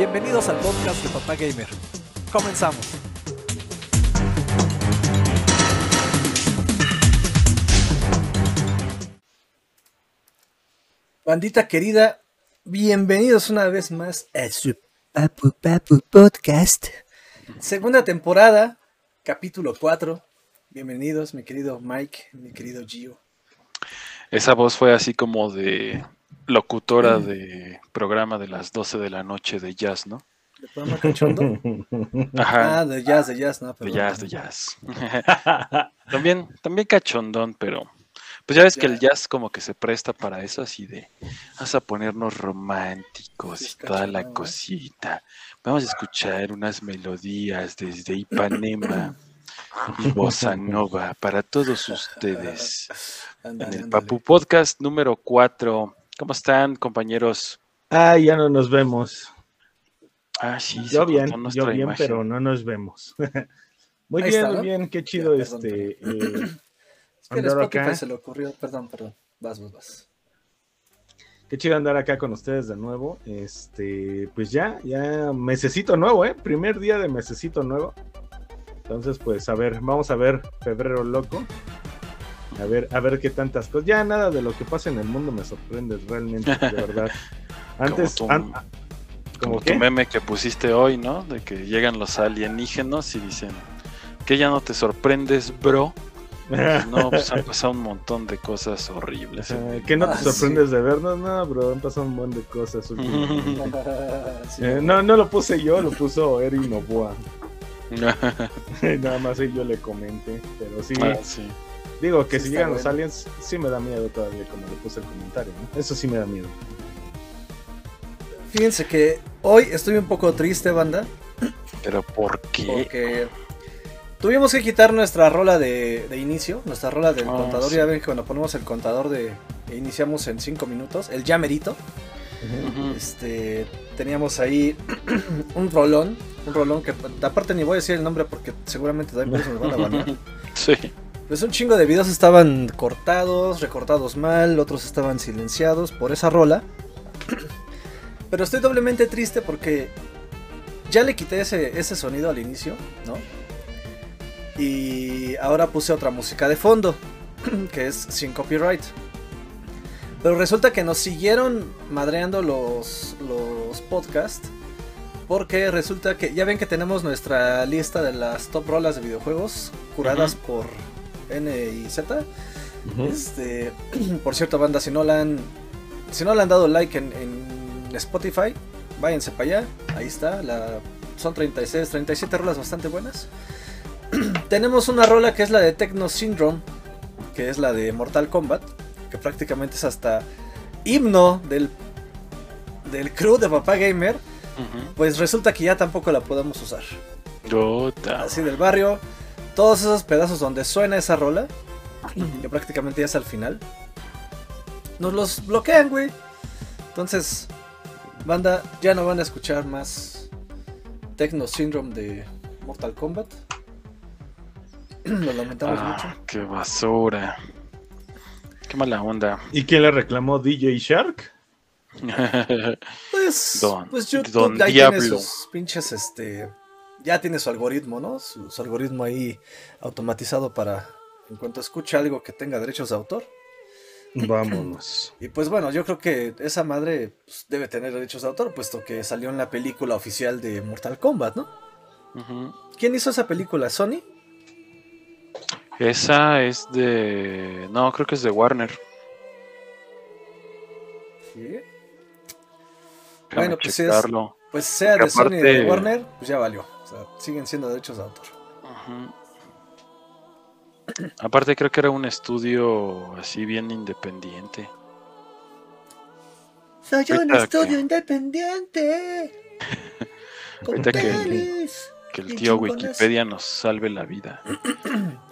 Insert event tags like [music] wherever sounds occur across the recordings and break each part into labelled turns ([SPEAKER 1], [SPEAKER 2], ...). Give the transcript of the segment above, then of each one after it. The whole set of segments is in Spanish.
[SPEAKER 1] Bienvenidos al podcast de Papá Gamer. Comenzamos. Bandita querida, bienvenidos una vez más a su Papu Papu Podcast. Segunda temporada, capítulo 4. Bienvenidos, mi querido Mike, mi querido Gio.
[SPEAKER 2] Esa voz fue así como de locutora de programa de las 12 de la noche de jazz, ¿no?
[SPEAKER 1] ¿De programa cachondo? [laughs]
[SPEAKER 2] Ajá.
[SPEAKER 1] Ah, de jazz, de jazz, no,
[SPEAKER 2] De jazz, de jazz. [laughs] también, también cachondón, pero pues ya ves que el jazz como que se presta para eso así de vamos a ponernos románticos y toda la
[SPEAKER 1] ¿eh?
[SPEAKER 2] cosita. Vamos a escuchar unas melodías desde Ipanema y [laughs] Bossa Nova para todos ustedes en el. Papu Podcast número 4. ¿Cómo están, compañeros?
[SPEAKER 3] Ah, ya no nos vemos.
[SPEAKER 2] Ah, sí,
[SPEAKER 3] Yo bien, yo bien,
[SPEAKER 2] imagen.
[SPEAKER 3] pero no nos vemos. [laughs] muy
[SPEAKER 1] Ahí
[SPEAKER 3] bien,
[SPEAKER 1] está,
[SPEAKER 3] muy
[SPEAKER 1] ¿no?
[SPEAKER 3] bien, qué chido
[SPEAKER 1] Ya, perdón,
[SPEAKER 3] este. eh, [clears throat]
[SPEAKER 1] Es que
[SPEAKER 3] andar acá.
[SPEAKER 1] se le ocurrió, perdón, perdón. Vas, vas, vas.
[SPEAKER 3] qué chido andar acá con ustedes de nuevo. Este, pues ya, ya mesecito nuevo, ¿eh? Primer día de mesecito nuevo. Entonces, pues a ver, vamos a ver febrero loco. A ver, a ver qué tantas cosas. Ya nada de lo que pasa en el mundo me sorprende realmente, de verdad. [laughs] Antes,
[SPEAKER 2] tu-
[SPEAKER 3] an-
[SPEAKER 2] Como
[SPEAKER 3] ¿Cómo
[SPEAKER 2] tu
[SPEAKER 3] qué?
[SPEAKER 2] meme que pusiste hoy, ¿no? De que llegan los alienígenas y dicen que ya no te sorprendes, bro. Pues no, pues han pasado un montón de cosas horribles. el
[SPEAKER 3] ¿Qué no te
[SPEAKER 1] Ah, sí.
[SPEAKER 3] sorprendes de vernos? No, bro, han pasado un montón de cosas. [laughs] [laughs]
[SPEAKER 1] Sí,
[SPEAKER 3] Eh, no, no lo puse yo, lo puso Eri Novoa. Nada más yo le comenté. Pero sí,
[SPEAKER 2] Ah, sí.
[SPEAKER 3] Digo que
[SPEAKER 1] Sí
[SPEAKER 3] si llegan los aliens, sí me da miedo todavía, como le puse el comentario. ¿no? Eso sí me da miedo.
[SPEAKER 1] Fíjense que hoy estoy un poco triste, banda,
[SPEAKER 2] Pero ¿por qué?
[SPEAKER 1] porque tuvimos que quitar nuestra rola de, de inicio, nuestra rola del
[SPEAKER 2] Ah,
[SPEAKER 1] contador.
[SPEAKER 2] sí.
[SPEAKER 1] Ya ven que cuando ponemos el contador de e iniciamos en 5 minutos, el llamerito. Este, teníamos ahí [clears throat] un rolón, un rolón que aparte ni voy a decir el nombre porque seguramente también por eso nos van a [laughs] banear.
[SPEAKER 2] Sí.
[SPEAKER 1] Pues un chingo de videos estaban cortados, recortados mal, otros estaban silenciados por esa rola. [clears throat] Pero estoy doblemente triste porque ya le quité ese, ese sonido al inicio, ¿no? Y ahora puse otra música de fondo, [clears throat] que es sin copyright. Pero resulta que nos siguieron madreando los, los podcasts. Porque resulta que ya ven que tenemos nuestra lista de las top rolas de videojuegos curadas por N y Z. Este, [clears throat] por cierto, banda, si no la han, si no le han dado like en, en Spotify, váyanse para allá. Ahí está, la, son 36, 37 rolas bastante buenas. [clears throat] Tenemos una rola que es la de Techno Syndrome, que es la de Mortal Kombat, que prácticamente es hasta himno del, del crew de Papá Gamer. Pues resulta que ya tampoco la podemos usar.
[SPEAKER 2] Gota.
[SPEAKER 1] Así del barrio, todos esos pedazos donde suena esa rola, que prácticamente ya es al final, nos los bloquean, güey. Entonces, banda, ya no van a escuchar más Techno Syndrome de Mortal Kombat. [clears throat] Lo lamentamos
[SPEAKER 2] Ah, qué basura. Qué mala onda.
[SPEAKER 3] ¿Y quién le reclamó DJ Shark?
[SPEAKER 1] mucho. [laughs] Pues,
[SPEAKER 2] Don-
[SPEAKER 1] pues YouTube
[SPEAKER 2] Don
[SPEAKER 1] ahí tiene
[SPEAKER 2] Diablo.
[SPEAKER 1] sus pinches, este, ya tiene su algoritmo, ¿no? Su, su algoritmo ahí automatizado para, en cuanto escuche algo que tenga derechos de autor,
[SPEAKER 3] Vámonos.
[SPEAKER 1] Y pues bueno, yo creo que esa madre pues, debe tener derechos de autor, puesto que salió en la película oficial de Mortal Kombat, ¿no? ¿Quién hizo esa película? ¿Sony?
[SPEAKER 2] Esa es de. No, creo que es de Warner.
[SPEAKER 1] Sí. Bueno, pues es-. Pues sea
[SPEAKER 2] Porque
[SPEAKER 1] de Sony o de
[SPEAKER 2] aparte-
[SPEAKER 1] Warner, pues ya valió. Sea, siguen siendo derechos de autor.
[SPEAKER 2] Aparte creo que era un estudio así bien independiente.
[SPEAKER 1] Soy
[SPEAKER 2] un Ahorita estudio que-
[SPEAKER 1] independiente. [laughs]
[SPEAKER 2] Ahorita que- Que el tío. Wikipedia nos salve la vida. [clears throat]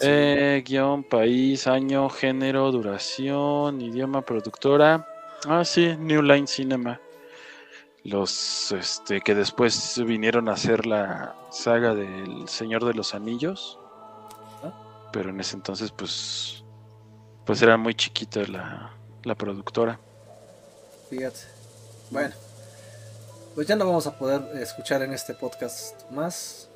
[SPEAKER 2] Eh, guion, país, año, género, duración, idioma, productora. Ah, sí, New Line Cinema. Los este, que después vinieron a hacer la saga del Señor de los Anillos. Pero en ese entonces, pues. Pues era muy chiquita la, la productora.
[SPEAKER 1] Fíjate. Bueno. pues ya no vamos a poder escuchar en este podcast más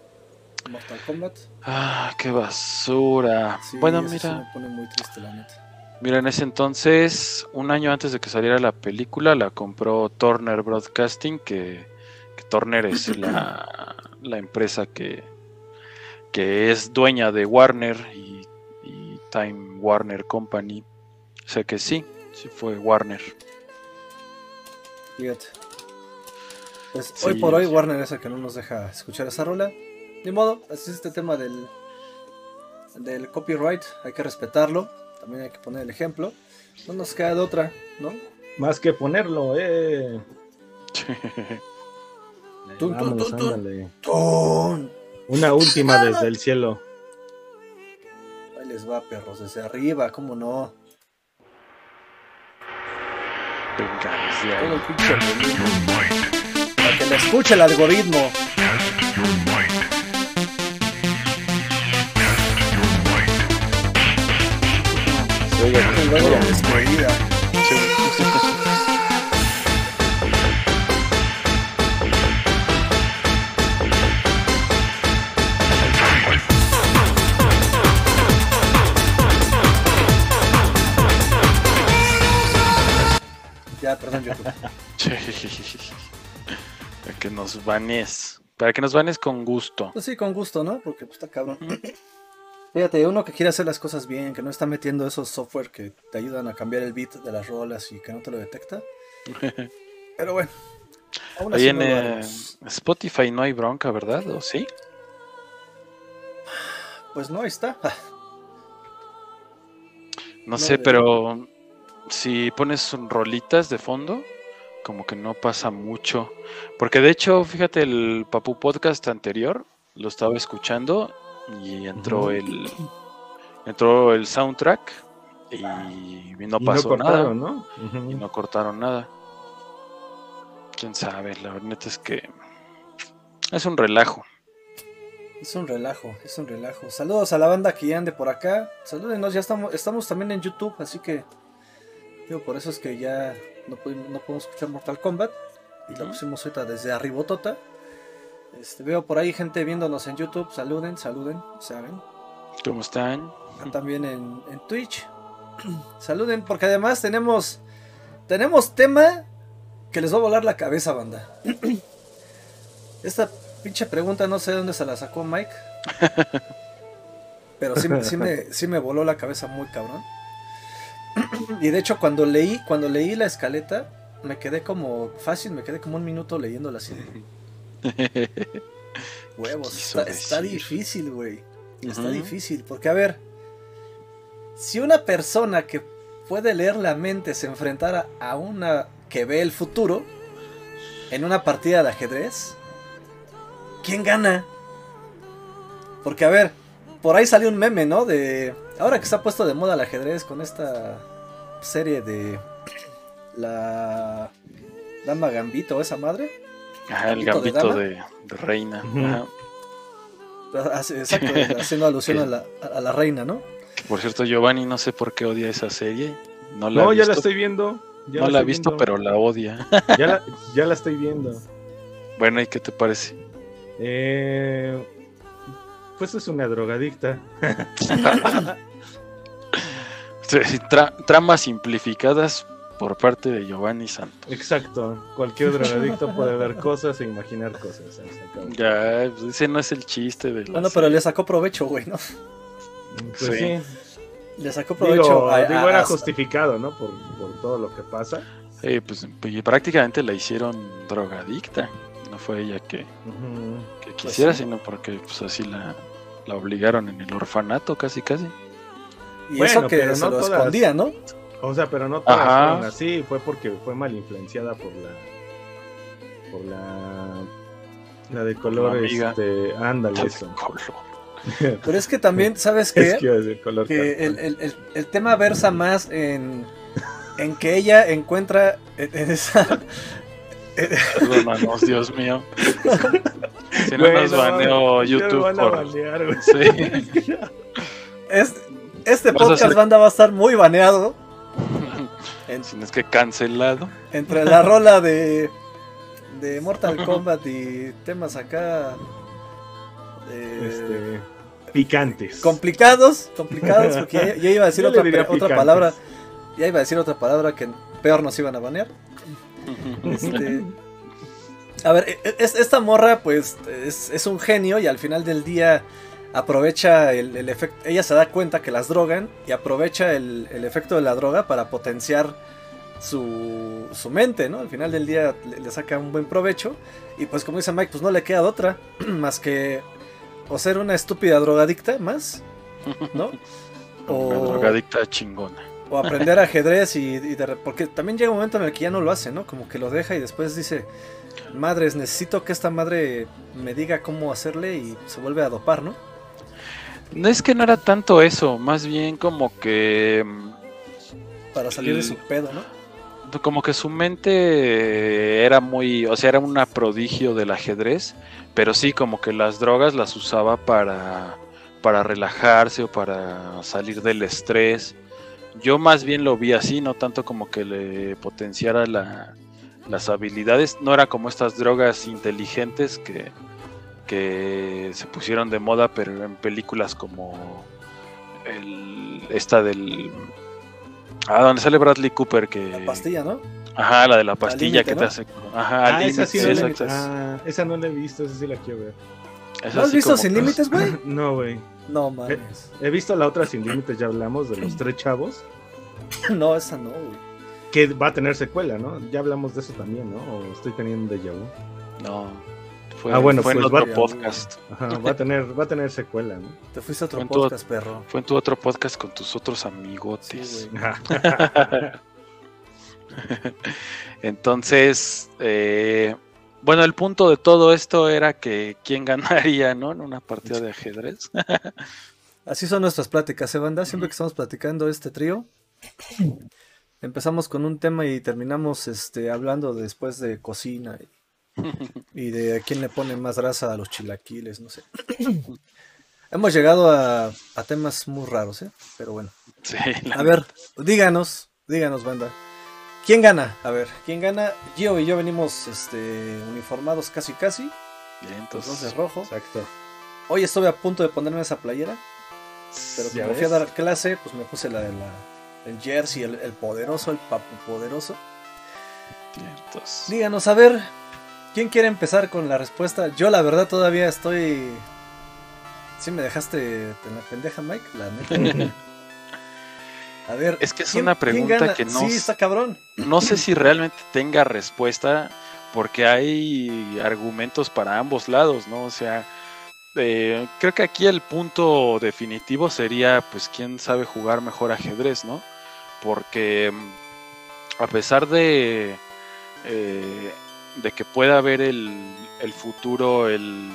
[SPEAKER 1] Mortal Kombat.
[SPEAKER 2] Ah, qué basura.
[SPEAKER 1] Sí,
[SPEAKER 2] bueno, mira.
[SPEAKER 1] me pone muy triste, la neta.
[SPEAKER 2] Mira, en ese entonces, un año antes de que saliera la película, la compró Turner Broadcasting, que, que Turner es la, [clears throat] la empresa que, que es dueña de Warner y, y Time Warner Company. O sea que sí, sí fue Warner.
[SPEAKER 1] Fíjate. Pues
[SPEAKER 2] Sí,
[SPEAKER 1] hoy por hoy. Warner es el que no nos deja escuchar esa rola. Ni modo, así es este tema del, del copyright, hay que respetarlo, también hay que poner el ejemplo. No nos queda de otra, ¿no?
[SPEAKER 3] Más que ponerlo, eh. [laughs]
[SPEAKER 1] Tun, tun,
[SPEAKER 3] Vámonos,
[SPEAKER 1] tun, tun.
[SPEAKER 3] Una última desde el cielo.
[SPEAKER 1] Ahí les va, perros, desde arriba, cómo no.
[SPEAKER 2] Venga, desde.
[SPEAKER 1] Para que la escuche el algoritmo. Ya, perdón, YouTube.
[SPEAKER 2] Para que nos banes. Para que nos banes con gusto.
[SPEAKER 1] Pues sí, con gusto, ¿no? Porque pues está cabrón. Fíjate, uno que quiere hacer las cosas bien, que no está metiendo esos software que te ayudan a cambiar el beat de las rolas y que no te lo detecta. [laughs] Pero bueno. Aún así
[SPEAKER 2] Ahí en
[SPEAKER 1] no
[SPEAKER 2] eh. Spotify no hay bronca, ¿verdad? ¿O sí?
[SPEAKER 1] Pues no, ahí está. [laughs]
[SPEAKER 2] No
[SPEAKER 1] No
[SPEAKER 2] sé, pero si pones rolitas de fondo, como que no pasa mucho. Porque de hecho, fíjate, el Papu Podcast anterior lo estaba escuchando y entró
[SPEAKER 3] Ujú.
[SPEAKER 2] el entró el soundtrack y no
[SPEAKER 3] Y
[SPEAKER 2] pasó
[SPEAKER 3] cortaron,
[SPEAKER 2] nada.
[SPEAKER 3] ¿no?
[SPEAKER 2] Y no cortaron nada. Quién sabe, la neta es que es un relajo.
[SPEAKER 1] Es un relajo, es un relajo. Saludos a la banda que ya ande por acá. Salúdenos, ya estamos, estamos también en YouTube, así que. Digo, por eso es que ya no, pudimos- no podemos escuchar Mortal Kombat. Y lo
[SPEAKER 2] Ujú.
[SPEAKER 1] pusimos ahorita desde arribotota. Este, veo por ahí gente viéndonos en YouTube. Saluden, saluden, saben.
[SPEAKER 2] ¿Cómo están?
[SPEAKER 1] También en, en Twitch. [clears throat] Saluden, porque además tenemos. Tenemos tema que les va a volar la cabeza, banda. [clears throat] Esta pinche pregunta no sé de dónde se la sacó Mike. Pero sí, me- sí me, sí me voló la cabeza muy cabrón. [clears throat] Y de hecho cuando leí, cuando leí la escaleta, me quedé como fácil, me quedé como un minuto leyéndola así. [laughs] [laughs] Huevos, está, difícil, güey. Está difícil, porque a ver, si una persona que puede leer la mente se enfrentara a una que ve el futuro en una partida de ajedrez, ¿quién gana? Porque a ver, por ahí salió un meme, ¿no? De ahora que está puesto de moda el ajedrez con esta serie de la Dama Gambito, esa madre.
[SPEAKER 2] Ajá, el
[SPEAKER 1] ¿Gambito de
[SPEAKER 2] reina. Ajá.
[SPEAKER 1] Hace- Exacto, [laughs] haciendo alusión a la, a la reina, ¿no?
[SPEAKER 2] Por cierto, Giovanni no sé por qué odia esa serie. No la,
[SPEAKER 3] No, ya la estoy viendo. ya
[SPEAKER 2] no la he visto,
[SPEAKER 3] viendo.
[SPEAKER 2] pero la odia. [laughs]
[SPEAKER 3] Ya la, ya la estoy viendo. [laughs]
[SPEAKER 2] bueno, ¿y qué te parece?
[SPEAKER 3] Eh, pues es una drogadicta.
[SPEAKER 2] Sí, Tra- tramas simplificadas por parte de Giovanni Santos.
[SPEAKER 3] Exacto. Cualquier drogadicto puede ver cosas e imaginar cosas.
[SPEAKER 2] Ya, pues ese no es el chiste de
[SPEAKER 1] Bueno, pero le sacó provecho, güey, ¿no?
[SPEAKER 3] Pues
[SPEAKER 2] Sí.
[SPEAKER 3] sí.
[SPEAKER 1] Le sacó provecho
[SPEAKER 3] Digo,
[SPEAKER 1] a,
[SPEAKER 3] digo,
[SPEAKER 1] a-
[SPEAKER 3] era
[SPEAKER 1] a-
[SPEAKER 3] justificado, ¿no? Por, por todo lo que pasa.
[SPEAKER 2] Eh, pues, pues, prácticamente la hicieron drogadicta. No fue ella que, que quisiera,
[SPEAKER 1] sí.
[SPEAKER 2] sino porque pues así la, la obligaron en el orfanato, casi casi.
[SPEAKER 1] y
[SPEAKER 3] Bueno,
[SPEAKER 1] eso que
[SPEAKER 3] pero
[SPEAKER 1] se
[SPEAKER 3] no
[SPEAKER 1] lo
[SPEAKER 3] todas.
[SPEAKER 1] escondía, ¿no?
[SPEAKER 3] O sea, pero no todas
[SPEAKER 2] Ajá.
[SPEAKER 3] fueron así. Fue porque fue mal influenciada por la. Por la. La de color, este. Ándale, eso.
[SPEAKER 2] Color. [laughs]
[SPEAKER 1] Pero es que también, ¿sabes
[SPEAKER 3] Es
[SPEAKER 1] qué?
[SPEAKER 3] que iba a decir color
[SPEAKER 1] Que el, el- el- el tema versa más en, en que ella encuentra en, en esa...
[SPEAKER 2] Perdónanos, Dios mío. [laughs] Si no
[SPEAKER 3] Güey,
[SPEAKER 2] nos
[SPEAKER 3] no,
[SPEAKER 2] baneó YouTube
[SPEAKER 3] van a
[SPEAKER 2] por. Sí.
[SPEAKER 1] Es, este podcast,
[SPEAKER 2] hacer-
[SPEAKER 1] banda, va a estar muy baneado. En-
[SPEAKER 2] Si no es que cancelado.
[SPEAKER 1] entre la rola de de Mortal Kombat y temas acá. eh,
[SPEAKER 3] Este, picantes.
[SPEAKER 1] complicados, complicados, porque [laughs] ya, ya iba a decir otra,
[SPEAKER 3] diría
[SPEAKER 1] otra
[SPEAKER 3] picantes.
[SPEAKER 1] palabra. Ya iba a decir otra palabra que peor nos iban a banear. [laughs] Este, a ver, e- es- esta morra, pues, es, es un genio y al final del día aprovecha el, el efecto. Ella se da cuenta que las drogan y aprovecha el, el efecto de la droga para potenciar su, su mente, ¿no? Al final del día le, le saca un buen provecho. Y pues, como dice Mike, pues no le queda de otra [clears throat] más que o ser una estúpida drogadicta más, ¿no? [laughs]
[SPEAKER 2] Una drogadicta chingona.
[SPEAKER 1] O aprender ajedrez y, y de porque también llega un momento en el que ya no lo hace, ¿no? Como que lo deja y después dice, madres, necesito que esta madre me diga cómo hacerle y se vuelve a dopar, ¿no?
[SPEAKER 2] No es que no era tanto eso, más bien como que mm,
[SPEAKER 1] Para salir de su pedo, ¿no?
[SPEAKER 2] como que su mente era muy, o sea, era una prodigio del ajedrez, pero sí como que las drogas las usaba para para relajarse o para salir del estrés. Yo más bien lo vi así, no tanto como que le potenciara la- las habilidades, no era como estas drogas inteligentes que que se pusieron de moda, pero en películas como el, esta del ah, donde sale Bradley Cooper que
[SPEAKER 1] La pastilla, ¿no?
[SPEAKER 2] Ajá, la de la pastilla que
[SPEAKER 1] ¿no?
[SPEAKER 2] te hace. Ajá, al
[SPEAKER 3] Ah, esa, sí
[SPEAKER 2] sí,
[SPEAKER 3] no la he
[SPEAKER 2] exacto.
[SPEAKER 3] visto. Ah, esa no la he visto, esa sí la quiero ver.
[SPEAKER 2] Es
[SPEAKER 1] ¿No has visto Sin Límites, güey? [laughs]
[SPEAKER 3] No, güey.
[SPEAKER 1] No, mames.
[SPEAKER 3] He visto la otra Sin Límites, ya hablamos, de los tres chavos. [clears throat]
[SPEAKER 1] No, esa no, güey.
[SPEAKER 3] Que va a tener secuela, ¿no? Ya hablamos de eso también, ¿no? O estoy teniendo un déjà vu.
[SPEAKER 2] No. Fue,
[SPEAKER 3] Ah, bueno,
[SPEAKER 2] fue en
[SPEAKER 3] pues
[SPEAKER 2] otro
[SPEAKER 1] va-
[SPEAKER 2] podcast.
[SPEAKER 3] Ajá, va a tener, va a tener secuela, ¿no?
[SPEAKER 1] Te fuiste a otro podcast, perro.
[SPEAKER 2] Fue en tu otro podcast con tus otros amigotes. [laughs] Entonces, eh, bueno, el punto de todo esto era que quién [laughs] ganaría, ¿no? En una partida de ajedrez. [laughs]
[SPEAKER 1] Así son nuestras pláticas, ¿eh, banda? Siempre que estamos platicando este trío, empezamos con un tema y terminamos este, hablando después de cocina y, [laughs] y de a quién le pone más grasa a los chilaquiles, no sé. [clears throat] Hemos llegado a, a temas muy raros, ¿eh? Pero bueno.
[SPEAKER 2] Sí,
[SPEAKER 1] A ver, díganos, díganos, banda. ¿Quién gana? A ver, ¿quién gana? Gio y yo venimos este, uniformados casi casi,
[SPEAKER 2] entonces,
[SPEAKER 1] rojo.
[SPEAKER 3] Exacto.
[SPEAKER 1] Hoy estuve a punto de ponerme esa playera, pero como fui a
[SPEAKER 3] ves.
[SPEAKER 1] dar clase, pues me puse la de la el jersey, el, el poderoso, el papu poderoso.
[SPEAKER 2] bien, entonces.
[SPEAKER 1] Díganos, a ver, ¿quién quiere empezar con la respuesta? Yo la verdad todavía estoy... Sí me dejaste en la pendeja, Mike, la neta. A ver,
[SPEAKER 2] Es que es
[SPEAKER 1] ¿quién-
[SPEAKER 2] una pregunta que no
[SPEAKER 1] Sí, está cabrón.
[SPEAKER 2] No sé si realmente tenga respuesta, porque hay argumentos para ambos lados, ¿no? O sea, eh, creo que aquí el punto definitivo sería, pues, quién sabe jugar mejor ajedrez, ¿no? Porque mm, a pesar de, eh, de que pueda haber el, el futuro el,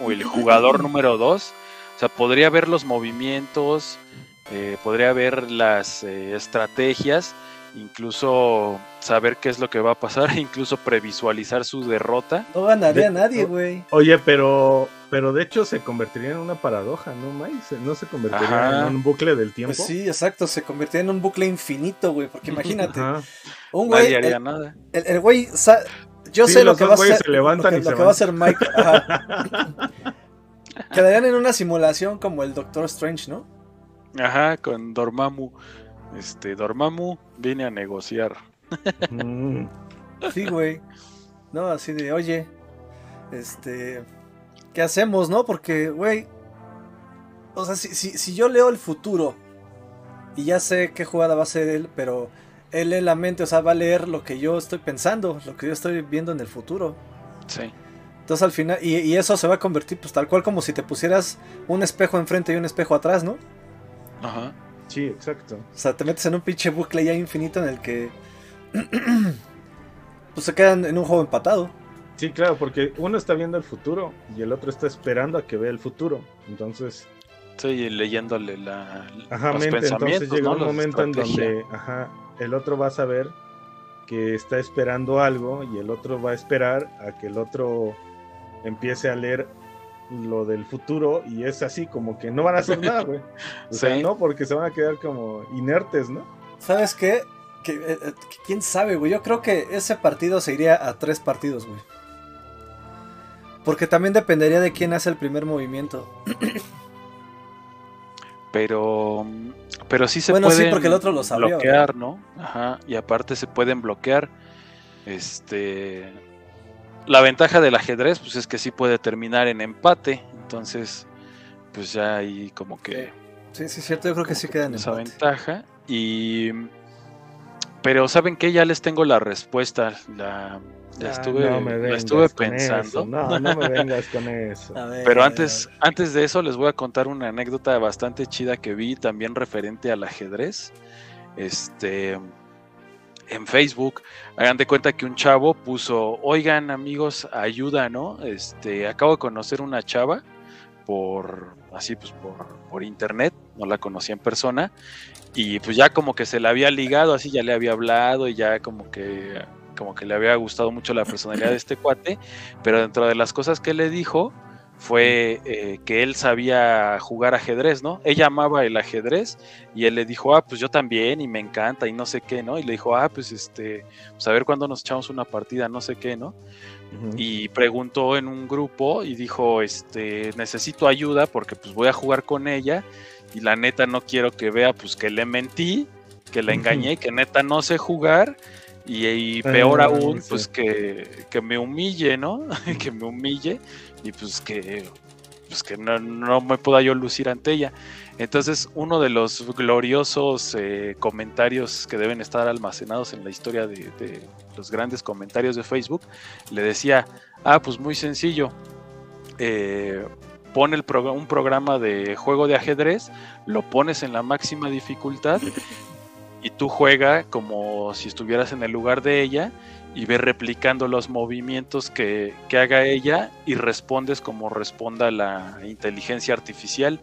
[SPEAKER 2] o el [laughs] jugador número 2, o sea, podría ver los movimientos, eh, podría ver las eh, estrategias, incluso saber qué es lo que va a pasar, [laughs] incluso previsualizar su derrota.
[SPEAKER 1] No ganaría
[SPEAKER 3] De-
[SPEAKER 1] nadie, güey.
[SPEAKER 3] Oye, pero, pero de hecho se convertiría en una paradoja, ¿no, Mike? No se convertiría
[SPEAKER 2] Ajá.
[SPEAKER 3] en un bucle del tiempo.
[SPEAKER 1] Pues sí, exacto, se convirtió en un bucle infinito, güey, porque [laughs] imagínate,
[SPEAKER 3] Ajá.
[SPEAKER 1] un güey,
[SPEAKER 2] Nadie haría
[SPEAKER 1] el,
[SPEAKER 2] nada.
[SPEAKER 1] el- el güey, sa- yo
[SPEAKER 3] Sí,
[SPEAKER 1] sé lo que va a
[SPEAKER 3] güeyes
[SPEAKER 1] hacer,
[SPEAKER 3] se levantan
[SPEAKER 1] lo
[SPEAKER 3] y
[SPEAKER 1] que,
[SPEAKER 3] se
[SPEAKER 1] lo que
[SPEAKER 3] van.
[SPEAKER 1] va a hacer Mike, ajá. [laughs] quedarían en una simulación como el Doctor Strange, ¿no?
[SPEAKER 2] Ajá, con Dormammu. Este, Dormammu viene a negociar.
[SPEAKER 3] Mm.
[SPEAKER 1] Sí, güey. No, así de, oye, este, ¿qué hacemos, no? Porque, güey, o sea, si, si, si yo leo el futuro y ya sé qué jugada va a hacer él, pero él lee la mente, o sea, va a leer lo que yo estoy pensando, lo que yo estoy viendo en el futuro.
[SPEAKER 2] Sí.
[SPEAKER 1] Entonces al final, y, y eso se va a convertir pues tal cual como si te pusieras un espejo enfrente y un espejo atrás, ¿no?
[SPEAKER 2] Ajá.
[SPEAKER 3] Sí, exacto.
[SPEAKER 1] O sea, te metes en un pinche bucle ya infinito en el que [clears throat] pues se quedan en un juego empatado.
[SPEAKER 3] Sí, claro, porque uno está viendo el futuro y el otro está esperando a que vea el futuro. Entonces,
[SPEAKER 2] Sí, leyéndole la,
[SPEAKER 3] ajá,
[SPEAKER 2] los
[SPEAKER 3] mente, entonces
[SPEAKER 2] pensamientos,
[SPEAKER 3] llega
[SPEAKER 2] ¿no?
[SPEAKER 3] un momento en donde ajá, el otro va a saber que está esperando algo y el otro va a esperar a que el otro empiece a leer lo del futuro y es así como que no van a hacer nada, güey. [laughs] O sea,
[SPEAKER 2] Sí.
[SPEAKER 3] no, porque se van a quedar como inertes, ¿no?
[SPEAKER 1] ¿Sabes qué? Que, eh, eh, ¿Quién sabe, güey? Yo creo que ese partido se iría a tres partidos, güey. Porque también dependería de quién hace el primer movimiento. [clears throat]
[SPEAKER 2] Pero, pero sí se
[SPEAKER 1] Bueno, sí,
[SPEAKER 2] pueden
[SPEAKER 1] porque el otro lo
[SPEAKER 2] bloquear, ¿no? Ajá, y aparte se pueden bloquear. Este, la ventaja del ajedrez, pues es que sí puede terminar en empate, entonces, pues ya ahí como que
[SPEAKER 1] Sí, sí, es cierto, yo creo que sí queda en
[SPEAKER 2] esa
[SPEAKER 1] empate.
[SPEAKER 2] ventaja. Y, pero saben que ya les tengo la respuesta, la, la
[SPEAKER 3] Ah,
[SPEAKER 2] estuve,
[SPEAKER 3] no me
[SPEAKER 2] la estuve
[SPEAKER 3] con
[SPEAKER 2] pensando.
[SPEAKER 3] eso, No, no me vengas con [laughs] eso.
[SPEAKER 1] Ver,
[SPEAKER 2] Pero antes, antes de eso les voy a contar una anécdota bastante chida que vi también referente al ajedrez. Este en Facebook, hagan de cuenta que un chavo puso, oigan amigos, ayuda, ¿no? Este, acabo de conocer una chava por así pues por, por internet, no la conocía en persona, y pues ya como que se la había ligado, así ya le había hablado y ya como que como que le había gustado mucho la personalidad de este cuate, pero dentro de las cosas que le dijo fue eh, que él sabía jugar ajedrez, ¿no? Ella amaba el ajedrez y él le dijo, ah, pues yo también y me encanta y no sé qué, ¿no? Y le dijo, ah, pues este, pues a ver cuándo nos echamos una partida, no sé qué, ¿no? Y preguntó en un grupo y dijo, este, necesito ayuda porque pues voy a jugar con ella y la neta no quiero que vea pues que le mentí, que la engañé, que neta no sé jugar y, y peor aún
[SPEAKER 3] sí.
[SPEAKER 2] pues que, que me humille, ¿no? [laughs] que me humille y pues que pues que no, no me pueda yo lucir ante ella. Entonces, uno de los gloriosos eh, comentarios que deben estar almacenados en la historia de, de los grandes comentarios de Facebook, le decía, ah, pues muy sencillo, eh, pon el progr- un programa de juego de ajedrez, lo pones en la máxima dificultad y tú juega como si estuvieras en el lugar de ella y ve replicando los movimientos que, que haga ella y respondes como responda la inteligencia artificial.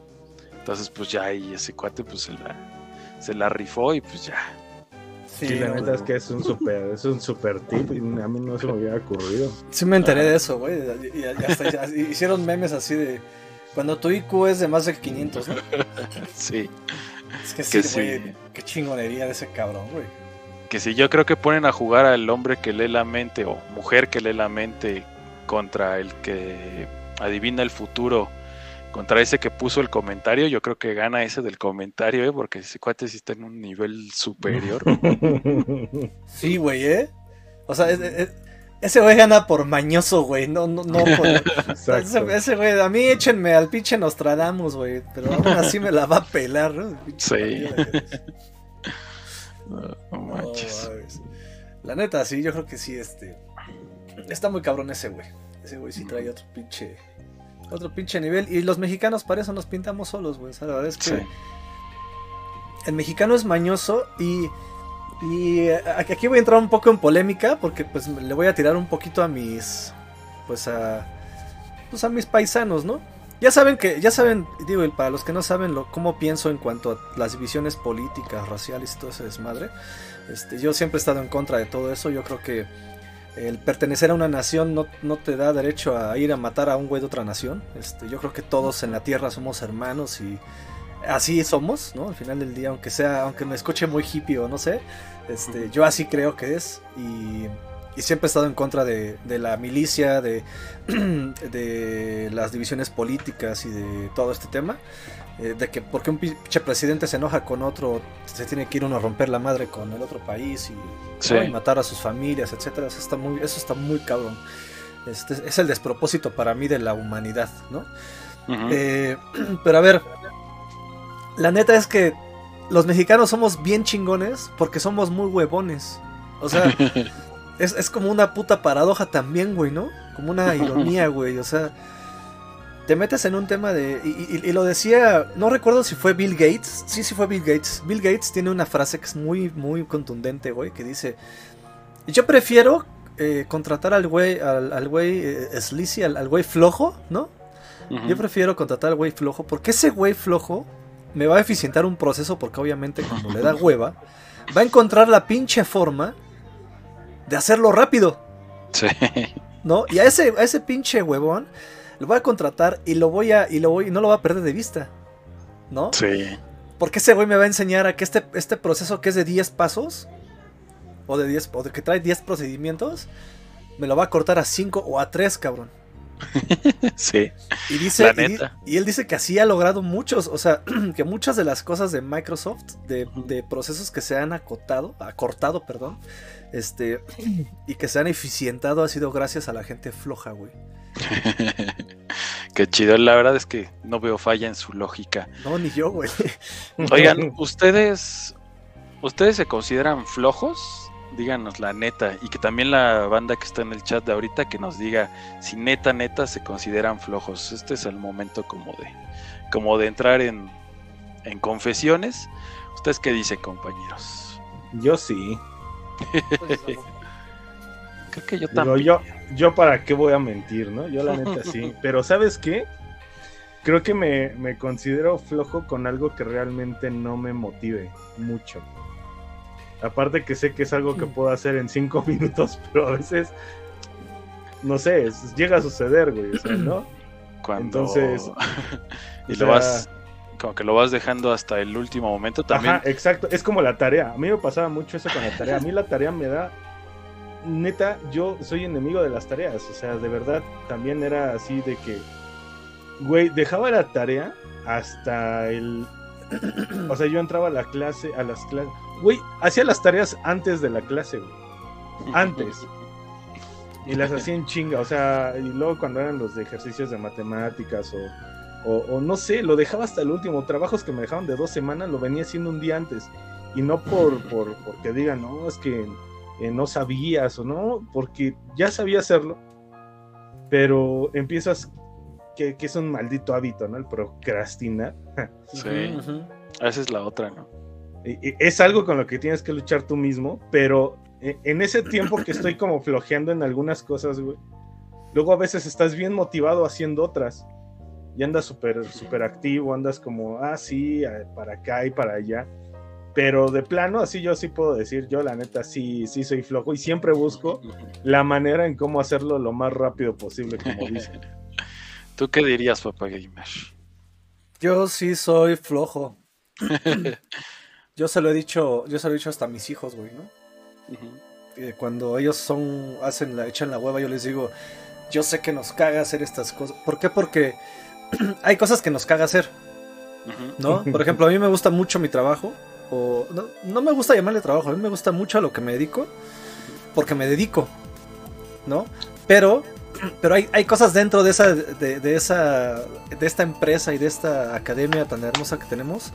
[SPEAKER 2] Entonces, pues ya ahí ese cuate pues se la, se la rifó y pues ya.
[SPEAKER 1] Sí,
[SPEAKER 3] Sí, la
[SPEAKER 1] no,
[SPEAKER 3] neta es que es un super, es un super tip y a mí no se me hubiera ocurrido.
[SPEAKER 1] Sí me enteré de eso, güey. Y, hasta hicieron memes así de... Cuando tu IQ es de más de 500, ¿no? [laughs]
[SPEAKER 2] Sí.
[SPEAKER 1] Es que
[SPEAKER 2] Que
[SPEAKER 1] sí,
[SPEAKER 2] sí.
[SPEAKER 1] güey. Qué chingonería de ese cabrón, güey.
[SPEAKER 2] Que si yo creo que ponen a jugar al hombre que lee la mente o mujer que lee la mente contra el que adivina el futuro, contra ese que puso el comentario, yo creo que gana ese del comentario, ¿eh? porque ese cuate sí está en un nivel superior. [laughs]
[SPEAKER 1] Sí, güey, ¿eh? O sea, es- es- ese güey gana por mañoso, güey. No, no, no por... [laughs]
[SPEAKER 3] Exacto.
[SPEAKER 1] Ese, ese güey, a mí échenme al pinche Nostradamus, güey. Pero aún así me la va a pelar, ¿no? Pinche
[SPEAKER 2] Sí. [laughs] No, manches.
[SPEAKER 1] La neta, sí, yo creo que sí, este. Está muy cabrón ese güey. Ese güey sí trae otro pinche. Otro pinche nivel. Y los mexicanos para eso nos pintamos solos, güey. O sea, la verdad es que
[SPEAKER 2] Sí.
[SPEAKER 1] el mexicano es mañoso y. Y eh, aquí voy a entrar un poco en polémica porque pues le voy a tirar un poquito a mis. Pues a. Pues a mis paisanos, ¿no? Ya saben que, ya saben, digo, para los que no saben lo, cómo pienso en cuanto a las divisiones políticas, raciales y todo ese desmadre. Este, yo siempre he estado en contra de todo eso. Yo creo que el pertenecer a una nación no, no te da derecho a ir a matar a un güey de otra nación. Este, yo creo que todos en la tierra somos hermanos y así somos, ¿no? Al final del día, aunque sea, aunque me escuche muy hippie o no sé, este, yo así creo que es y, y siempre he estado en contra de, de la milicia, de, [clears throat] de las divisiones políticas y de todo este tema. eh, de que porque un pinche presidente se enoja con otro, se tiene que ir uno a romper la madre con el otro país y,
[SPEAKER 2] Sí.
[SPEAKER 1] ¿no? y matar a sus familias, etcétera. Eso está muy, eso está muy cabrón. Este es el despropósito para mí de la humanidad, ¿no? Eh, [clears throat] pero a ver, la neta es que los mexicanos somos bien chingones porque somos muy huevones. O sea, [laughs] es, es como una puta paradoja también, güey, ¿no? Como una ironía, [laughs] güey. O sea, te metes en un tema de... Y, y- y lo decía, no recuerdo si fue Bill Gates. Sí, sí fue Bill Gates. Bill Gates tiene una frase que es muy, muy contundente, güey, que dice... Yo prefiero eh, contratar al güey, al, al güey eh, sleazy, al, al güey flojo, ¿no? Yo prefiero contratar al güey flojo porque ese güey flojo me va a eficientar un proceso porque obviamente como le da hueva, va a encontrar la pinche forma de hacerlo rápido,
[SPEAKER 2] Sí.
[SPEAKER 1] ¿no? Y a ese, a ese pinche huevón lo voy a contratar y lo voy a y lo voy y no lo va a perder de vista, ¿no?
[SPEAKER 2] Sí.
[SPEAKER 1] Porque ese güey me va a enseñar a que este, este proceso que es de 10 pasos o de 10 o de que trae 10 procedimientos me lo va a cortar a 5 o a 3, cabrón. [laughs]
[SPEAKER 2] sí.
[SPEAKER 1] Y dice,
[SPEAKER 2] La
[SPEAKER 1] y di-
[SPEAKER 2] neta.
[SPEAKER 1] y, él dice que así ha logrado muchos, o sea, [clears throat] que muchas de las cosas de Microsoft, de, de procesos que se han acotado, acortado, perdón, este, y que se han eficientado ha sido gracias a la gente floja, güey. [laughs]
[SPEAKER 2] Qué chido. La verdad es que no veo falla en su lógica.
[SPEAKER 1] No, ni yo, güey. [laughs]
[SPEAKER 2] Oigan, ¿ustedes, ¿ustedes se consideran flojos? Díganos la neta. Y que también la banda que está en el chat de ahorita que nos diga si neta, neta se consideran flojos. Este es el momento como de, como de entrar en, en confesiones. ¿Ustedes qué dicen, compañeros?
[SPEAKER 3] Yo sí. [laughs]
[SPEAKER 2] Creo que yo también.
[SPEAKER 3] yo, yo para qué voy a mentir, ¿no? Yo la neta sí. [laughs] Pero ¿sabes qué? Creo que me, me considero flojo con algo que realmente no me motive mucho. Aparte que sé que es algo que puedo hacer en cinco [laughs] minutos, pero a veces, no sé, es- llega a suceder, güey, o sea, ¿no? [clears throat]
[SPEAKER 2] Cuando...
[SPEAKER 3] entonces, [laughs]
[SPEAKER 2] y lo
[SPEAKER 3] sea-
[SPEAKER 2] vas... Como que lo vas dejando hasta el último momento también.
[SPEAKER 3] Ajá, exacto, es como la tarea. A mí me pasaba mucho eso con la tarea. A mí la tarea me da. Neta, yo soy enemigo de las tareas. O sea, de verdad, también era así de que. Güey, dejaba la tarea hasta el. [clears throat] O sea, yo entraba a la clase, a las clases. Güey, hacía las tareas antes de la clase, güey. Antes. Y las hacía en chinga. O sea, y luego cuando eran los de ejercicios de matemáticas o. O, o no sé, lo dejaba hasta el último. Trabajos que me dejaron de dos semanas lo venía haciendo un día antes. Y no por, por porque digan, no, es que eh, no sabías o no, porque ya sabía hacerlo. Pero empiezas, que, que es un maldito hábito, ¿no? El procrastinar.
[SPEAKER 2] Sí.
[SPEAKER 1] Ujú.
[SPEAKER 2] Esa es la otra, ¿no?
[SPEAKER 3] Es algo con lo que tienes que luchar tú mismo, pero eh, en ese tiempo que estoy como flojeando en algunas cosas, güey, luego a veces estás bien motivado haciendo otras y andas súper súper activo, andas como, ah, sí, para acá y para allá. Pero de plano, así yo sí puedo decir, yo la neta sí, sí soy flojo y siempre busco la manera en cómo hacerlo lo más rápido posible, como dicen. [laughs]
[SPEAKER 2] ¿Tú qué dirías, papá gamer?
[SPEAKER 1] Yo sí soy flojo. [laughs] Yo se lo he dicho, yo se lo he dicho hasta a mis hijos, güey, ¿no? Eh, cuando ellos son, hacen la, echan la hueva, yo les digo, yo sé que nos caga hacer estas cosas. ¿Por qué? Porque [clears throat] hay cosas que nos caga hacer. ¿no? [laughs] Por ejemplo, a mí me gusta mucho mi trabajo, o no, no me gusta llamarle trabajo, a mí me gusta mucho a lo que me dedico, porque me dedico, ¿no? Pero, [clears throat] pero hay, hay cosas dentro de esa, de, de esa, de esta empresa y de esta academia tan hermosa que tenemos,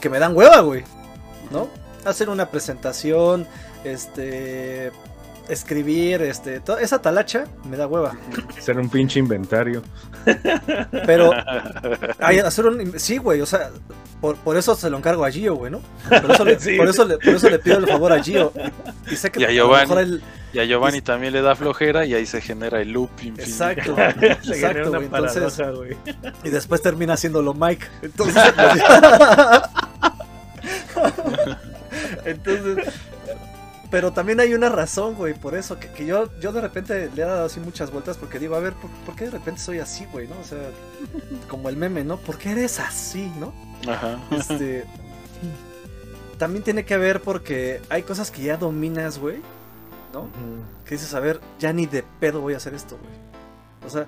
[SPEAKER 1] que me dan hueva, güey, ¿no? Hacer una presentación, este, escribir, este, toda esa talacha me da hueva.
[SPEAKER 3] Ser un pinche inventario.
[SPEAKER 1] Pero [laughs] hay hacer un, sí, güey, o sea, por, por eso se lo encargo a Gio, güey, ¿no? Por eso le, [laughs]
[SPEAKER 3] Sí.
[SPEAKER 1] por eso le, por eso le pido el favor a Gio. Y, sé que
[SPEAKER 2] Y a
[SPEAKER 1] lo
[SPEAKER 2] Giovanni.
[SPEAKER 1] mejor él-
[SPEAKER 2] Y a Giovanni también le da flojera y ahí se genera el loop infinito.
[SPEAKER 1] exacto, [laughs] exacto, güey, entonces,
[SPEAKER 3] paradoja, güey.
[SPEAKER 1] y después termina haciéndolo Mike. Entonces, [laughs] entonces, pero también hay una razón, güey, por eso, que, que yo, yo de repente le he dado así muchas vueltas porque digo, a ver, ¿por, por qué de repente soy así, güey, no? O sea, como el meme, ¿no? ¿Por qué eres así, no?
[SPEAKER 2] Ajá.
[SPEAKER 1] Este. También tiene que ver porque hay cosas que ya dominas, güey. ¿No? Que dices, a ver, ya ni de pedo voy a hacer esto, güey. O sea,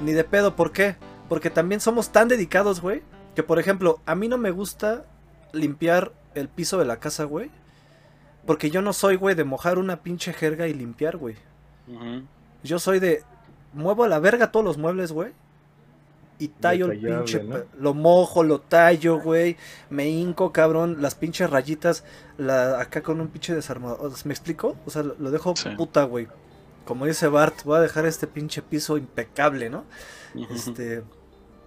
[SPEAKER 1] ni de pedo, ¿por qué? Porque también somos tan dedicados, güey. Que por ejemplo, a mí no me gusta limpiar el piso de la casa, güey. Porque yo no soy, güey, de mojar una pinche jerga y limpiar, güey. Yo soy de. Muevo a la verga todos los muebles, güey. Y tallo el pinche. Lo mojo, lo tallo, güey. Me hinco, cabrón. Las pinches rayitas. La, acá con un pinche desarmador. ¿Me explico? O sea, lo, dejo
[SPEAKER 2] Sí.
[SPEAKER 1] puta, güey. Como dice Bart, voy a dejar este pinche piso impecable, ¿no? Este.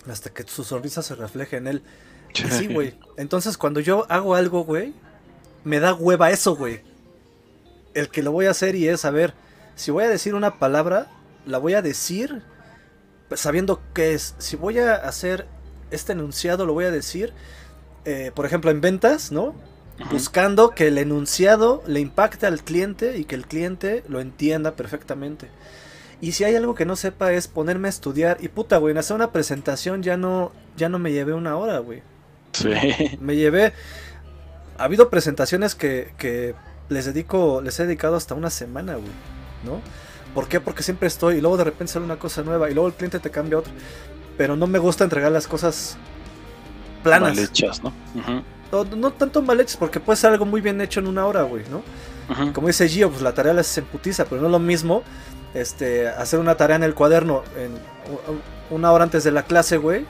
[SPEAKER 1] Hasta que su sonrisa se refleje en él. Sí, güey. Entonces, cuando yo hago algo, güey, me da hueva eso, güey. El que lo voy a hacer y es, a ver, si voy a decir una palabra, la voy a decir sabiendo qué es. Si voy a hacer este enunciado, lo voy a decir, eh, por ejemplo, en ventas, ¿no? Buscando que el enunciado le impacte al cliente y que el cliente lo entienda perfectamente. Y si hay algo que no sepa es ponerme a estudiar. Y puta, güey, en hacer una presentación ya no, ya no me llevé una hora, güey.
[SPEAKER 2] Sí.
[SPEAKER 1] Me llevé. Ha habido presentaciones que, que les dedico, les he dedicado hasta una semana, güey. ¿No? ¿Por qué? Porque siempre estoy y luego de repente sale una cosa nueva y luego el cliente te cambia otra. Pero no me gusta entregar las cosas planas.
[SPEAKER 2] Mal hechas, ¿no?
[SPEAKER 1] No, no tanto mal hechas, porque puede ser algo muy bien hecho en una hora, güey, ¿no? Como dice Gio, pues la tarea la haces en putiza, pero no es lo mismo este, hacer una tarea en el cuaderno en una hora antes de la clase, güey,